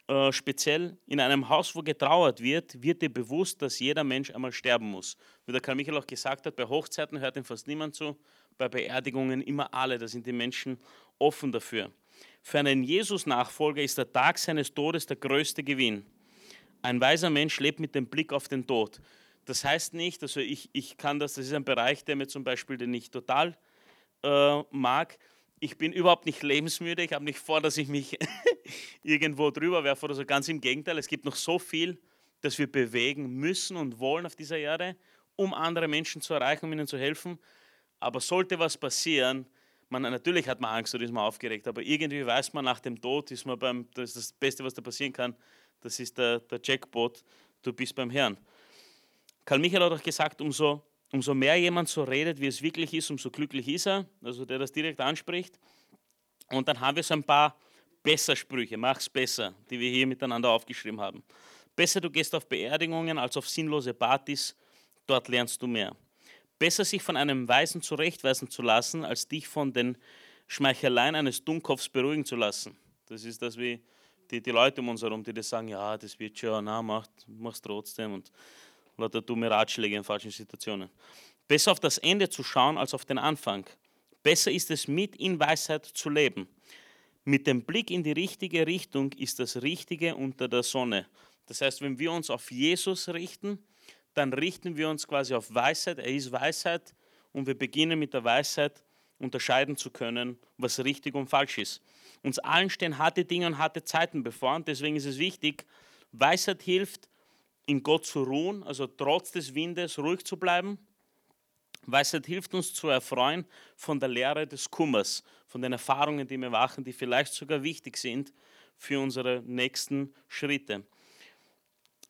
Äh, speziell in einem Haus, wo getrauert wird, wird dir bewusst, dass jeder Mensch einmal sterben muss. Wie der Karl Michael auch gesagt hat, bei Hochzeiten hört ihm fast niemand zu, bei Beerdigungen immer alle, da sind die Menschen offen dafür. Für einen Jesus-Nachfolger ist der Tag seines Todes der größte Gewinn. Ein weiser Mensch lebt mit dem Blick auf den Tod. Das heißt nicht, also ich, ich kann das, das ist ein Bereich, der mir zum Beispiel, den ich total äh, mag, ich bin überhaupt nicht lebensmüde. Ich habe nicht vor, dass ich mich irgendwo drüber werfe oder so. Ganz im Gegenteil, es gibt noch so viel, das wir bewegen müssen und wollen auf dieser Erde, um andere Menschen zu erreichen, um ihnen zu helfen. Aber sollte was passieren, man, natürlich hat man Angst oder ist man aufgeregt, aber irgendwie weiß man, nach dem Tod ist man beim, das ist das Beste, was da passieren kann, das ist der, der Jackpot, du bist beim Herrn. Karl Michael hat auch gesagt, umso umso mehr jemand so redet, wie es wirklich ist, umso glücklich ist er, also der das direkt anspricht. Und dann haben wir so ein paar Bessersprüche, mach's besser, die wir hier miteinander aufgeschrieben haben. Besser du gehst auf Beerdigungen als auf sinnlose Partys, dort lernst du mehr. Besser sich von einem Weisen zurechtweisen zu lassen, als dich von den Schmeicheleien eines Dummkopfs beruhigen zu lassen. Das ist das, wie die, die Leute um uns herum, die das sagen, ja, das wird schon, na, mach, mach's trotzdem. Und lauter dumme Ratschläge in falschen Situationen. Besser auf das Ende zu schauen als auf den Anfang. Besser ist es, mit in Weisheit zu leben. Mit dem Blick in die richtige Richtung ist das Richtige unter der Sonne. Das heißt, wenn wir uns auf Jesus richten, dann richten wir uns quasi auf Weisheit. Er ist Weisheit und wir beginnen mit der Weisheit unterscheiden zu können, was richtig und falsch ist. Uns allen stehen harte Dinge und harte Zeiten bevor und deswegen ist es wichtig, Weisheit hilft, in Gott zu ruhen, also trotz des Windes ruhig zu bleiben. Weisheit hilft uns zu erfreuen von der Lehre des Kummers, von den Erfahrungen, die wir machen, die vielleicht sogar wichtig sind für unsere nächsten Schritte.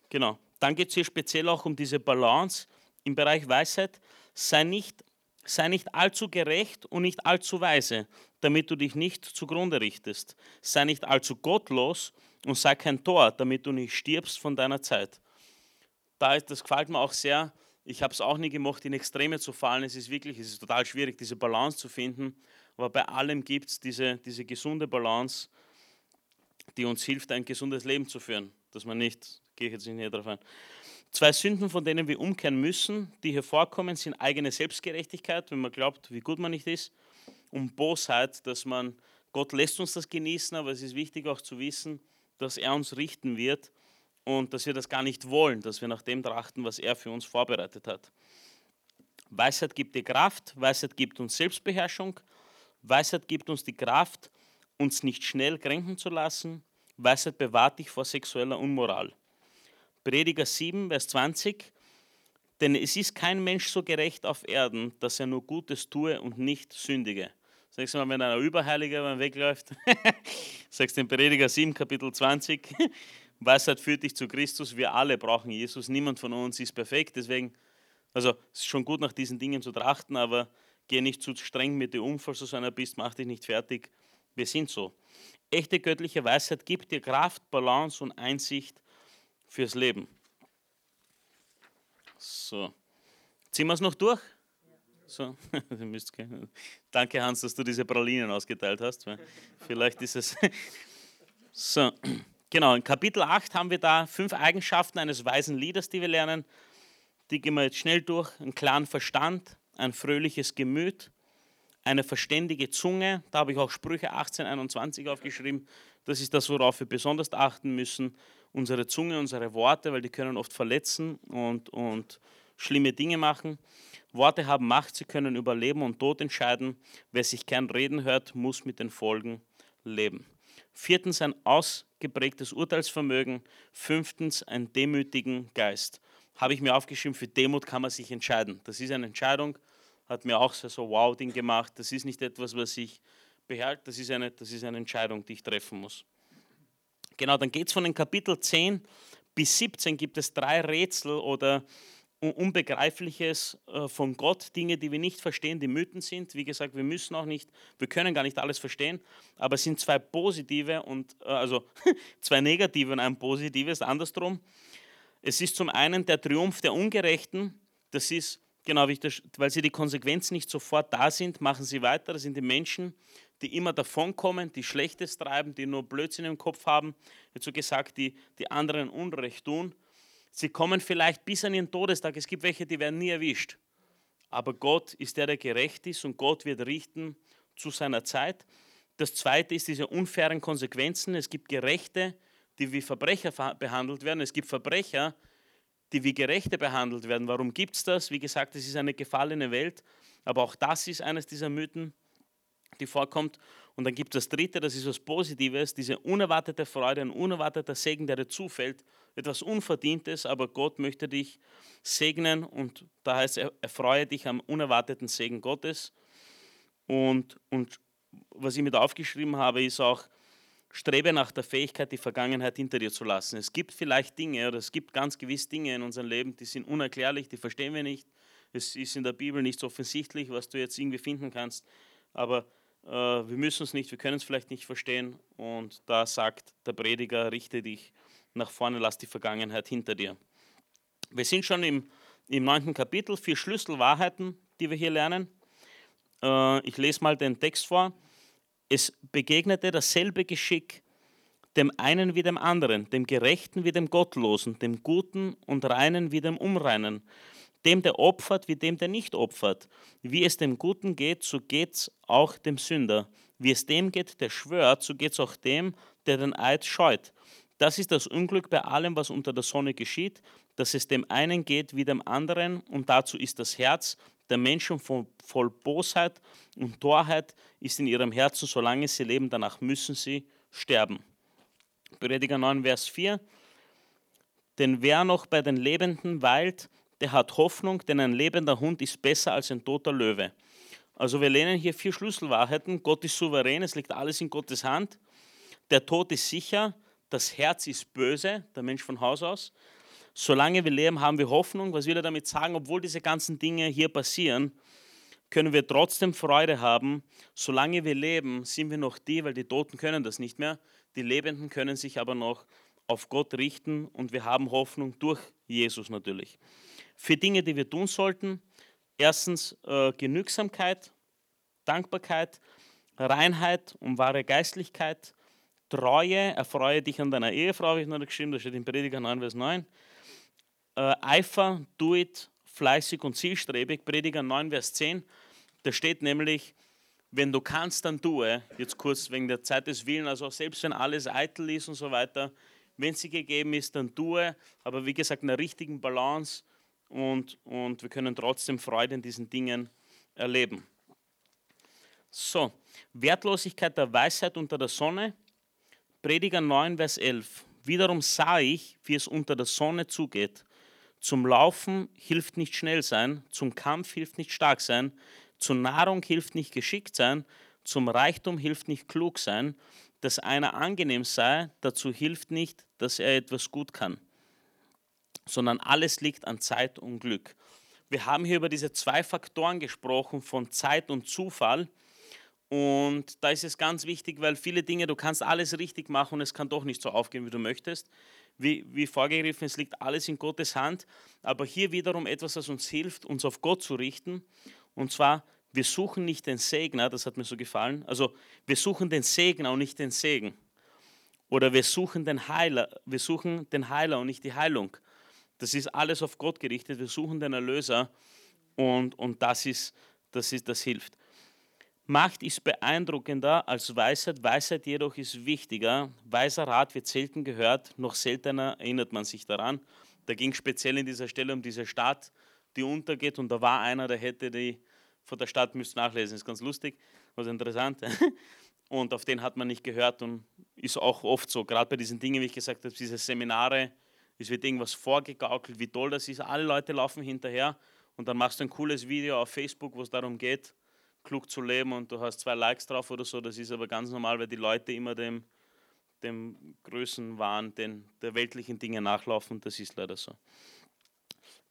Genau. Dann geht es hier speziell auch um diese Balance im Bereich Weisheit. Sei nicht, sei nicht allzu gerecht und nicht allzu weise, damit du dich nicht zugrunde richtest. Sei nicht allzu gottlos und sei kein Tor, damit du nicht stirbst von deiner Zeit da ist, das gefällt mir auch sehr. Ich habe es auch nie gemocht, in Extreme zu fallen. Es ist wirklich, es ist total schwierig, diese Balance zu finden. Aber bei allem gibt es diese, diese gesunde Balance, die uns hilft, ein gesundes Leben zu führen. Dass man nicht, gehe ich jetzt nicht näher darauf ein. Zwei Sünden, von denen wir umkehren müssen, die hier vorkommen, sind eigene Selbstgerechtigkeit, wenn man glaubt, wie gut man nicht ist, und Bosheit, dass man, Gott lässt uns das genießen, aber es ist wichtig auch zu wissen, dass er uns richten wird und dass wir das gar nicht wollen, dass wir nach dem trachten, was er für uns vorbereitet hat. Weisheit gibt dir Kraft, Weisheit gibt uns Selbstbeherrschung, Weisheit gibt uns die Kraft, uns nicht schnell kränken zu lassen, Weisheit bewahrt dich vor sexueller Unmoral. Prediger 7, Vers 20, denn es ist kein Mensch so gerecht auf Erden, dass er nur Gutes tue und nicht sündige. Sagst du mal, wenn einer Überheiliger wegläuft, sagst in Prediger 7, Kapitel 20, Weisheit führt dich zu Christus. Wir alle brauchen Jesus. Niemand von uns ist perfekt. Deswegen, also es ist schon gut, nach diesen Dingen zu trachten, aber geh nicht zu streng mit dir um, falls du so einer bist, mach dich nicht fertig. Wir sind so. Echte göttliche Weisheit gibt dir Kraft, Balance und Einsicht fürs Leben. So. Ziehen wir es noch durch? So. Danke, Hans, dass du diese Pralinen ausgeteilt hast. Vielleicht ist es. So. Genau, in Kapitel 8 haben wir da fünf Eigenschaften eines weisen Leaders, die wir lernen. Die gehen wir jetzt schnell durch. Einen klaren Verstand, ein fröhliches Gemüt, eine verständige Zunge. Da habe ich auch Sprüche 18, 21 aufgeschrieben. Das ist das, worauf wir besonders achten müssen. Unsere Zunge, unsere Worte, weil die können oft verletzen und, und schlimme Dinge machen. Worte haben Macht, sie können über Leben und Tod entscheiden. Wer sich gern reden hört, muss mit den Folgen leben. Viertens ein ausgeprägtes Urteilsvermögen. Fünftens einen demütigen Geist. Habe ich mir aufgeschrieben, für Demut kann man sich entscheiden. Das ist eine Entscheidung, hat mir auch so ein Wow-Ding gemacht. Das ist nicht etwas, was ich behalte, das ist, eine, das ist eine Entscheidung, die ich treffen muss. Genau, dann geht es von den Kapitel 10 bis 17 gibt es drei Rätsel oder Unbegreifliches äh, von Gott, Dinge, die wir nicht verstehen, die Mythen sind. Wie gesagt, wir müssen auch nicht, wir können gar nicht alles verstehen, aber es sind zwei positive und äh, also zwei negative und ein positives, andersrum. Es ist zum einen der Triumph der Ungerechten, das ist, genau, weil sie die Konsequenzen nicht sofort da sind, machen sie weiter. Das sind die Menschen, die immer davonkommen, die Schlechtes treiben, die nur Blödsinn im Kopf haben, dazu gesagt, die, die anderen Unrecht tun Sie kommen vielleicht bis an ihren Todestag. Es gibt welche, die werden nie erwischt. Aber Gott ist der, der gerecht ist und Gott wird richten zu seiner Zeit. Das zweite ist diese unfairen Konsequenzen. Es gibt Gerechte, die wie Verbrecher behandelt werden. Es gibt Verbrecher, die wie Gerechte behandelt werden. Warum gibt es das? Wie gesagt, es ist eine gefallene Welt. Aber auch das ist eines dieser Mythen, die vorkommt. Und dann gibt es das dritte, das ist was Positives, diese unerwartete Freude, ein unerwarteter Segen, der dir zufällt etwas Unverdientes, aber Gott möchte dich segnen und da heißt er, erfreue dich am unerwarteten Segen Gottes. Und, und was ich mit aufgeschrieben habe, ist auch, strebe nach der Fähigkeit, die Vergangenheit hinter dir zu lassen. Es gibt vielleicht Dinge oder es gibt ganz gewiss Dinge in unserem Leben, die sind unerklärlich, die verstehen wir nicht. Es ist in der Bibel nicht so offensichtlich, was du jetzt irgendwie finden kannst, aber äh, wir müssen es nicht, wir können es vielleicht nicht verstehen. Und da sagt der Prediger, richte dich nach vorne, lass die Vergangenheit hinter dir. Wir sind schon im, im neunten Kapitel, vier Schlüsselwahrheiten, die wir hier lernen. Äh, ich lese mal den Text vor. Es begegnete dasselbe Geschick dem einen wie dem anderen, dem Gerechten wie dem Gottlosen, dem Guten und Reinen wie dem Unreinen, dem, der opfert wie dem, der nicht opfert. Wie es dem Guten geht, so geht es auch dem Sünder. Wie es dem geht, der schwört, so geht es auch dem, der den Eid scheut. Das ist das Unglück bei allem, was unter der Sonne geschieht, dass es dem einen geht wie dem anderen und dazu ist das Herz der Menschen voll Bosheit und Torheit ist in ihrem Herzen, solange sie leben, danach müssen sie sterben. Prediger 9, Vers 4. Denn wer noch bei den Lebenden weilt, der hat Hoffnung, denn ein lebender Hund ist besser als ein toter Löwe. Also wir lernen hier vier Schlüsselwahrheiten. Gott ist souverän, es liegt alles in Gottes Hand. Der Tod ist sicher, das Herz ist böse, der Mensch von Haus aus. Solange wir leben, haben wir Hoffnung. Was will er damit sagen? Obwohl diese ganzen Dinge hier passieren, können wir trotzdem Freude haben. Solange wir leben, sind wir noch die, weil die Toten können das nicht mehr. Die Lebenden können sich aber noch auf Gott richten und wir haben Hoffnung durch Jesus natürlich. Für Dinge, die wir tun sollten, erstens äh, Genügsamkeit, Dankbarkeit, Reinheit und wahre Geistlichkeit, Treue, erfreue dich an deiner Ehefrau, habe ich noch geschrieben, das steht in Prediger 9, Vers 9. Äh, Eifer, do it, fleißig und zielstrebig, Prediger 9, Vers 10. Da steht nämlich, wenn du kannst, dann tue. Jetzt kurz wegen der Zeit des Willen, also selbst wenn alles eitel ist und so weiter, wenn sie gegeben ist, dann tue. Aber wie gesagt, in der richtigen Balance und, und wir können trotzdem Freude in diesen Dingen erleben. So, Wertlosigkeit der Weisheit unter der Sonne. Prediger 9, Vers 11. Wiederum sah ich, wie es unter der Sonne zugeht. Zum Laufen hilft nicht schnell sein, zum Kampf hilft nicht stark sein, zur Nahrung hilft nicht geschickt sein, zum Reichtum hilft nicht klug sein, dass einer angenehm sei, dazu hilft nicht, dass er etwas gut kann, sondern alles liegt an Zeit und Glück. Wir haben hier über diese zwei Faktoren gesprochen von Zeit und Zufall. Und da ist es ganz wichtig, weil viele Dinge, du kannst alles richtig machen und es kann doch nicht so aufgehen, wie du möchtest. Wie, wie vorgegriffen, es liegt alles in Gottes Hand. Aber hier wiederum etwas, das uns hilft, uns auf Gott zu richten. Und zwar, wir suchen nicht den Segner, das hat mir so gefallen. Also wir suchen den Segner und nicht den Segen. Oder wir suchen den Heiler, wir suchen den Heiler und nicht die Heilung. Das ist alles auf Gott gerichtet. Wir suchen den Erlöser und, und das, ist, das, ist, das hilft. Macht ist beeindruckender als Weisheit, Weisheit jedoch ist wichtiger. Weiser Rat wird selten gehört, noch seltener erinnert man sich daran. Da ging speziell in dieser Stelle um diese Stadt, die untergeht und da war einer, der hätte die von der Stadt müsst nachlesen, ist ganz lustig, was interessant. Und auf den hat man nicht gehört und ist auch oft so, gerade bei diesen Dingen, wie ich gesagt habe, diese Seminare, es wird irgendwas vorgegaukelt, wie toll das ist, alle Leute laufen hinterher und dann machst du ein cooles Video auf Facebook, wo es darum geht, klug zu leben und du hast zwei Likes drauf oder so, das ist aber ganz normal, weil die Leute immer dem, dem Größenwahn, den, der weltlichen Dinge nachlaufen, das ist leider so.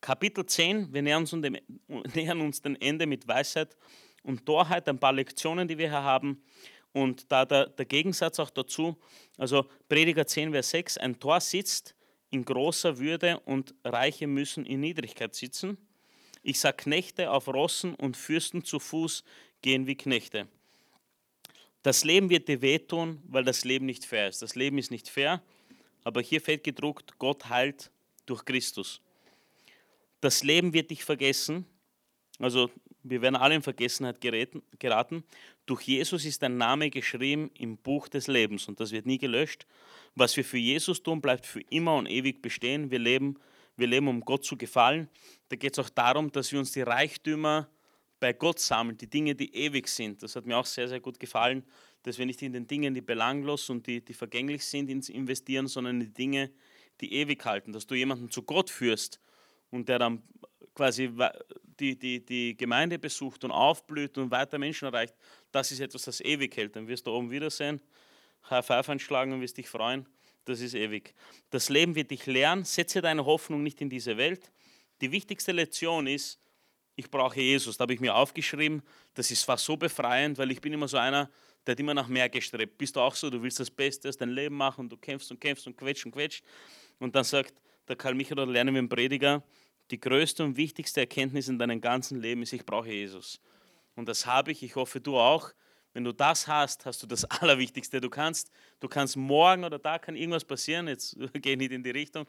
Kapitel 10, wir nähern uns, dem, nähern uns dem Ende mit Weisheit und Torheit, ein paar Lektionen, die wir hier haben. Und da der, der Gegensatz auch dazu, also Prediger 10, Vers 6, ein Tor sitzt in großer Würde und Reiche müssen in Niedrigkeit sitzen. Ich sah Knechte auf Rossen und Fürsten zu Fuß gehen wie Knechte. Das Leben wird dir wehtun, weil das Leben nicht fair ist. Das Leben ist nicht fair, aber hier fällt gedruckt, Gott heilt durch Christus. Das Leben wird dich vergessen, also wir werden alle in Vergessenheit geraten. Durch Jesus ist dein Name geschrieben im Buch des Lebens und das wird nie gelöscht. Was wir für Jesus tun, bleibt für immer und ewig bestehen. Wir leben, wir leben um Gott zu gefallen. Da geht es auch darum, dass wir uns die Reichtümer bei Gott sammeln, die Dinge, die ewig sind. Das hat mir auch sehr, sehr gut gefallen, dass wir nicht in den Dingen, die belanglos und die, die vergänglich sind, investieren, sondern in die Dinge, die ewig halten. Dass du jemanden zu Gott führst und der dann quasi die, die, die Gemeinde besucht und aufblüht und weiter Menschen erreicht, das ist etwas, das ewig hält. Dann wirst du oben wiedersehen High Five einschlagen und wirst dich freuen. Das ist ewig. Das Leben wird dich lernen. Setze deine Hoffnung nicht in diese Welt. Die wichtigste Lektion ist, ich brauche Jesus. Da habe ich mir aufgeschrieben, das ist fast so befreiend, weil ich bin immer so einer, der hat immer nach mehr gestrebt. Bist du auch so, du willst das Beste aus deinem Leben machen und du kämpfst und kämpfst und quetscht und quetscht. Und dann sagt der Karl Michael oder lernen wir im Prediger, die größte und wichtigste Erkenntnis in deinem ganzen Leben ist, ich brauche Jesus. Und das habe ich, ich hoffe du auch. Wenn du das hast, hast du das Allerwichtigste. Du kannst, du kannst morgen oder da kann irgendwas passieren. Jetzt gehe ich nicht in die Richtung.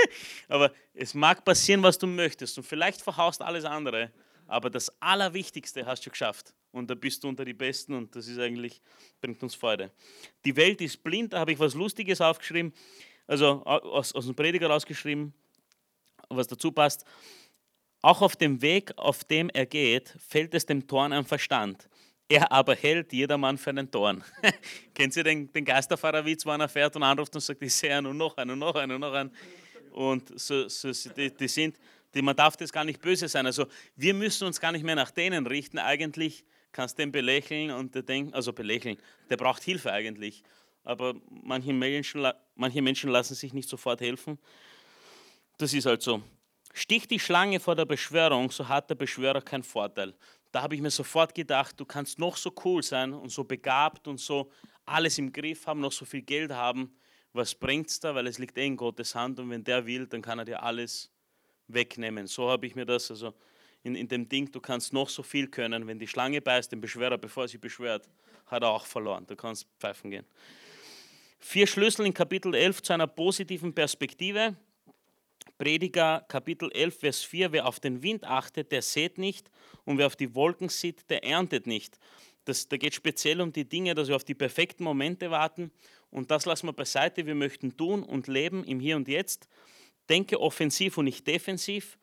aber es mag passieren, was du möchtest. Und vielleicht verhaust alles andere. Aber das Allerwichtigste hast du geschafft. Und da bist du unter die Besten und das ist eigentlich, bringt uns Freude. Die Welt ist blind, da habe ich was Lustiges aufgeschrieben, also aus, aus dem Prediger rausgeschrieben, was dazu passt. Auch auf dem Weg, auf dem er geht, fällt es dem Torn am Verstand. Er aber hält jedermann für einen Dorn. Kennt ihr den, den Geisterfahrerwitz, wo einer fährt und anruft und sagt, ich sehe einen und noch einen und noch einen und noch einen. Und so, so, die, die sind, die, man darf das gar nicht böse sein. Also wir müssen uns gar nicht mehr nach denen richten. Eigentlich kannst du den belächeln und der denkt, also belächeln, der braucht Hilfe eigentlich. Aber manche Menschen, manche Menschen lassen sich nicht sofort helfen. Das ist halt so. Sticht die Schlange vor der Beschwörung, so hat der Beschwörer keinen Vorteil da habe ich mir sofort gedacht, du kannst noch so cool sein und so begabt und so alles im Griff haben, noch so viel Geld haben. Was bringt es da? Weil es liegt eh in Gottes Hand und wenn der will, dann kann er dir alles wegnehmen. So habe ich mir das, also in, in dem Ding, du kannst noch so viel können. Wenn die Schlange beißt, den Beschwerer, bevor sie beschwert, hat er auch verloren. Du kannst pfeifen gehen. Vier Schlüssel in Kapitel 11 zu einer positiven Perspektive. Prediger Kapitel 11, Vers 4, wer auf den Wind achtet, der sät nicht und wer auf die Wolken sieht, der erntet nicht. Das, da geht speziell um die Dinge, dass wir auf die perfekten Momente warten und das lassen wir beiseite. Wir möchten tun und leben im Hier und Jetzt. Denke offensiv und nicht defensiv.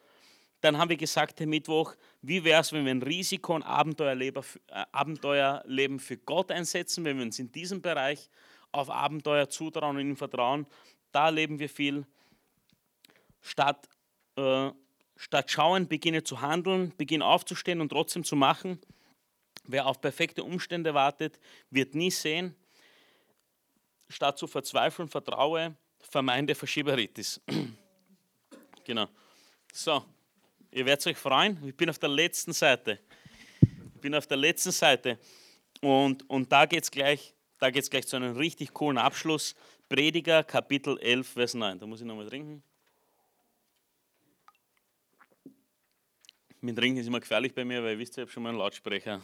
Dann haben wir gesagt, Herr Mittwoch, wie wäre es, wenn wir ein Risiko- und Abenteuerleben, äh, Abenteuerleben für Gott einsetzen, wenn wir uns in diesem Bereich auf Abenteuer zutrauen und ihm vertrauen. Da leben wir viel statt, äh, statt schauen, beginne zu handeln, beginne aufzustehen und trotzdem zu machen. Wer auf perfekte Umstände wartet, wird nie sehen. statt zu verzweifeln, vertraue, vermeide Verschieberitis. genau. So, ihr werdet euch freuen. Ich bin auf der letzten Seite. Ich bin auf der letzten Seite. Und, und da geht es gleich, gleich zu einem richtig coolen Abschluss. Prediger, Kapitel 11, Vers 9. Da muss ich nochmal trinken. Mit Trinken ist immer gefährlich bei mir, weil ihr wisst, ich habe schon mal einen Lautsprecher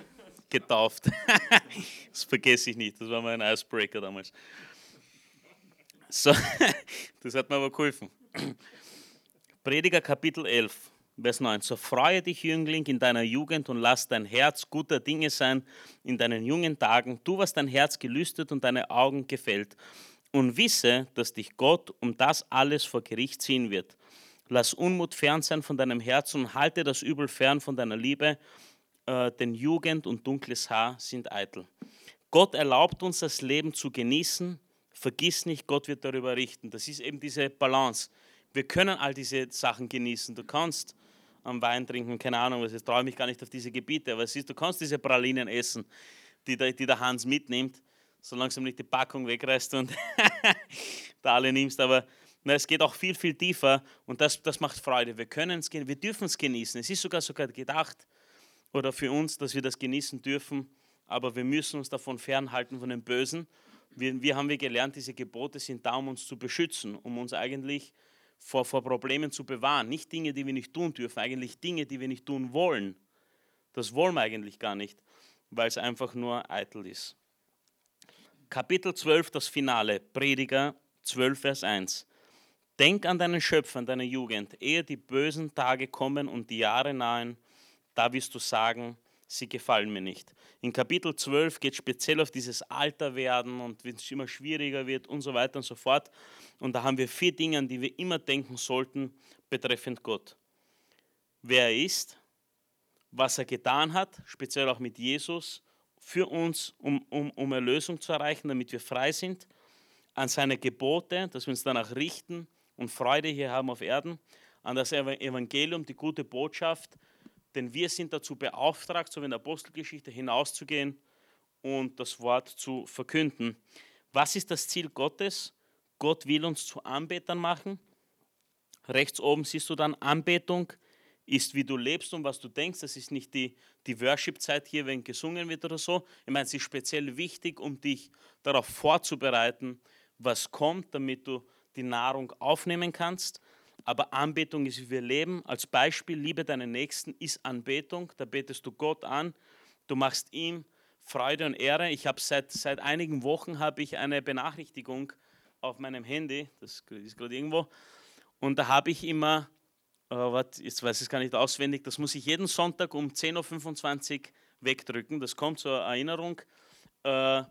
getauft. das vergesse ich nicht, das war mein Icebreaker damals. So, das hat mir aber geholfen. Prediger Kapitel 11, Vers 9. So freue dich, Jüngling, in deiner Jugend und lass dein Herz guter Dinge sein in deinen jungen Tagen. Tu, was dein Herz gelüstet und deine Augen gefällt. Und wisse, dass dich Gott um das alles vor Gericht ziehen wird. Lass Unmut fern sein von deinem Herzen und halte das Übel fern von deiner Liebe, äh, denn Jugend und dunkles Haar sind eitel. Gott erlaubt uns das Leben zu genießen. Vergiss nicht, Gott wird darüber richten. Das ist eben diese Balance. Wir können all diese Sachen genießen. Du kannst am Wein trinken, keine Ahnung, was ich traue mich gar nicht auf diese Gebiete, aber siehst, du kannst diese Pralinen essen, die der, die der Hans mitnimmt, solange du nicht die Packung wegreißt und da alle nimmst. Aber na, es geht auch viel, viel tiefer und das, das macht Freude. Wir können es, wir dürfen es genießen. Es ist sogar sogar gedacht oder für uns, dass wir das genießen dürfen, aber wir müssen uns davon fernhalten von dem Bösen. Wir, wir haben wir gelernt, diese Gebote sind da, um uns zu beschützen, um uns eigentlich vor, vor Problemen zu bewahren. Nicht Dinge, die wir nicht tun dürfen, eigentlich Dinge, die wir nicht tun wollen. Das wollen wir eigentlich gar nicht, weil es einfach nur eitel ist. Kapitel 12, das Finale, Prediger 12, Vers 1. Denk an deinen Schöpfer, an deine Jugend, ehe die bösen Tage kommen und die Jahre nahen, da wirst du sagen, sie gefallen mir nicht. In Kapitel 12 geht speziell auf dieses Alterwerden und wenn es immer schwieriger wird und so weiter und so fort. Und da haben wir vier Dinge, an die wir immer denken sollten betreffend Gott. Wer er ist, was er getan hat, speziell auch mit Jesus, für uns, um, um, um Erlösung zu erreichen, damit wir frei sind, an seine Gebote, dass wir uns danach richten, und Freude hier haben auf Erden, an das Evangelium, die gute Botschaft, denn wir sind dazu beauftragt, so wie in der Apostelgeschichte hinauszugehen und das Wort zu verkünden. Was ist das Ziel Gottes? Gott will uns zu Anbetern machen. Rechts oben siehst du dann Anbetung ist, wie du lebst und was du denkst. Das ist nicht die, die Worship-Zeit hier, wenn gesungen wird oder so. Ich meine, es ist speziell wichtig, um dich darauf vorzubereiten, was kommt, damit du die Nahrung aufnehmen kannst. Aber Anbetung ist, wie wir leben. Als Beispiel, liebe deinen Nächsten ist Anbetung. Da betest du Gott an. Du machst ihm Freude und Ehre. Ich habe seit, seit einigen Wochen habe ich eine Benachrichtigung auf meinem Handy. Das ist gerade irgendwo. Und da habe ich immer, äh, wat, jetzt weiß ich es gar nicht auswendig, das muss ich jeden Sonntag um 10.25 Uhr wegdrücken. Das kommt zur Erinnerung. Äh,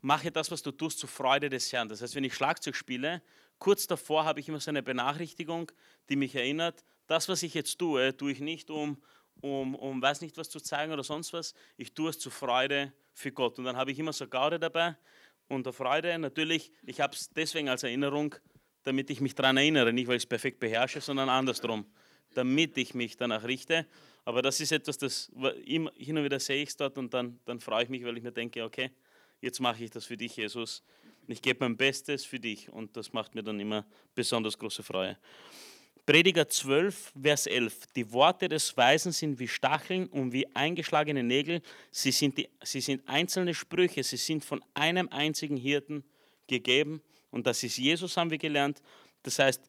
mache das, was du tust, zur Freude des Herrn. Das heißt, wenn ich Schlagzeug spiele kurz davor habe ich immer so eine Benachrichtigung, die mich erinnert, das, was ich jetzt tue, tue ich nicht, um, um, um weiß nicht was zu zeigen oder sonst was. Ich tue es zur Freude für Gott. Und dann habe ich immer so Gaude dabei und der Freude. Natürlich, ich habe es deswegen als Erinnerung, damit ich mich daran erinnere, nicht weil ich es perfekt beherrsche, sondern andersrum, damit ich mich danach richte. Aber das ist etwas, das immer, hin und wieder sehe ich es dort und dann, dann freue ich mich, weil ich mir denke, okay, jetzt mache ich das für dich, Jesus. Ich gebe mein Bestes für dich und das macht mir dann immer besonders große Freude. Prediger 12, Vers 11. Die Worte des Weisen sind wie Stacheln und wie eingeschlagene Nägel. Sie sind, die, sie sind einzelne Sprüche, sie sind von einem einzigen Hirten gegeben. Und das ist Jesus, haben wir gelernt. Das heißt,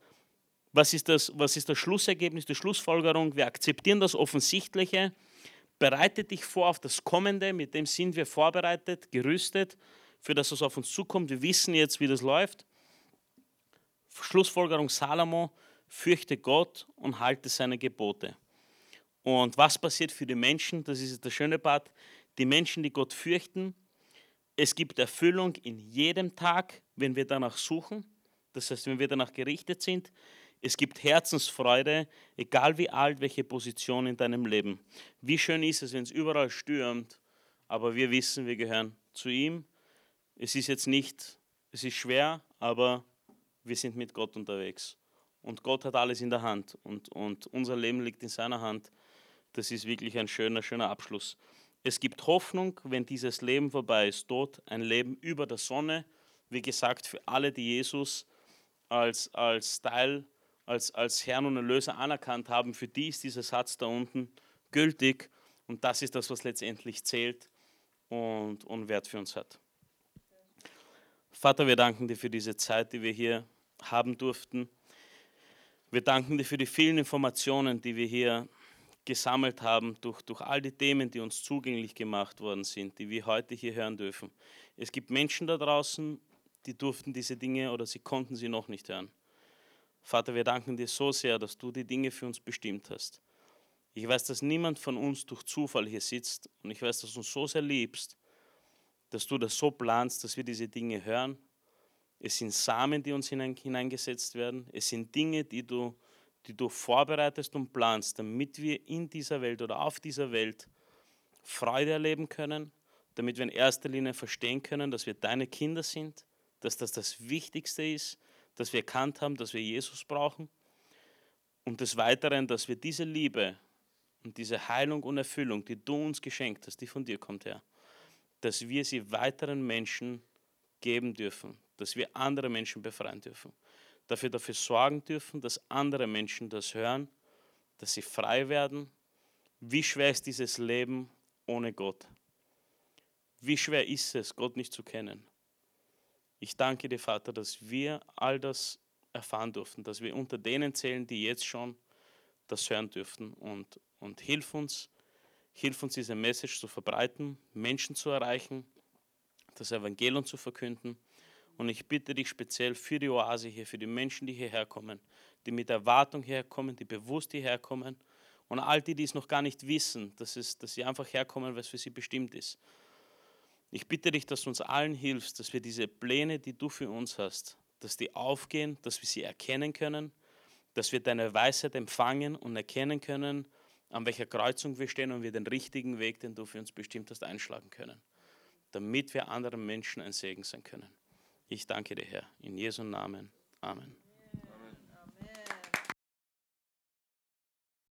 was ist das, was ist das Schlussergebnis, die Schlussfolgerung? Wir akzeptieren das Offensichtliche. Bereite dich vor auf das Kommende, mit dem sind wir vorbereitet, gerüstet für das, was auf uns zukommt. Wir wissen jetzt, wie das läuft. Schlussfolgerung Salomo, fürchte Gott und halte seine Gebote. Und was passiert für die Menschen? Das ist der schöne Part. Die Menschen, die Gott fürchten, es gibt Erfüllung in jedem Tag, wenn wir danach suchen. Das heißt, wenn wir danach gerichtet sind. Es gibt Herzensfreude, egal wie alt, welche Position in deinem Leben. Wie schön ist es, wenn es überall stürmt, aber wir wissen, wir gehören zu ihm es ist jetzt nicht, es ist schwer, aber wir sind mit Gott unterwegs. Und Gott hat alles in der Hand und, und unser Leben liegt in seiner Hand. Das ist wirklich ein schöner, schöner Abschluss. Es gibt Hoffnung, wenn dieses Leben vorbei ist. Dort ein Leben über der Sonne, Wie gesagt, für alle, die Jesus als, als Teil, als, als Herrn und Erlöser anerkannt haben, für die ist dieser Satz da unten gültig und das ist das, was letztendlich zählt und, und Wert für uns hat. Vater, wir danken dir für diese Zeit, die wir hier haben durften. Wir danken dir für die vielen Informationen, die wir hier gesammelt haben, durch, durch all die Themen, die uns zugänglich gemacht worden sind, die wir heute hier hören dürfen. Es gibt Menschen da draußen, die durften diese Dinge oder sie konnten sie noch nicht hören. Vater, wir danken dir so sehr, dass du die Dinge für uns bestimmt hast. Ich weiß, dass niemand von uns durch Zufall hier sitzt und ich weiß, dass du uns so sehr liebst, dass du das so planst, dass wir diese Dinge hören. Es sind Samen, die uns hineingesetzt werden. Es sind Dinge, die du, die du vorbereitest und planst, damit wir in dieser Welt oder auf dieser Welt Freude erleben können, damit wir in erster Linie verstehen können, dass wir deine Kinder sind, dass das das Wichtigste ist, dass wir erkannt haben, dass wir Jesus brauchen und des Weiteren, dass wir diese Liebe und diese Heilung und Erfüllung, die du uns geschenkt hast, die von dir kommt, Herr, dass wir sie weiteren Menschen geben dürfen, dass wir andere Menschen befreien dürfen, dafür dafür sorgen dürfen, dass andere Menschen das hören, dass sie frei werden. Wie schwer ist dieses Leben ohne Gott? Wie schwer ist es, Gott nicht zu kennen? Ich danke dir, Vater, dass wir all das erfahren durften, dass wir unter denen zählen, die jetzt schon das hören dürften. Und, und hilf uns, hilf uns, diese Message zu verbreiten, Menschen zu erreichen, das Evangelium zu verkünden. Und ich bitte dich speziell für die Oase hier, für die Menschen, die hierher kommen, die mit Erwartung herkommen, die bewusst hierher kommen. Und all die, die es noch gar nicht wissen, dass, es, dass sie einfach herkommen, es für sie bestimmt ist. Ich bitte dich, dass du uns allen hilfst, dass wir diese Pläne, die du für uns hast, dass die aufgehen, dass wir sie erkennen können, dass wir deine Weisheit empfangen und erkennen können, an welcher Kreuzung wir stehen und wir den richtigen Weg, den du für uns bestimmt hast, einschlagen können, damit wir anderen Menschen ein Segen sein können. Ich danke dir, Herr, in Jesu Namen. Amen.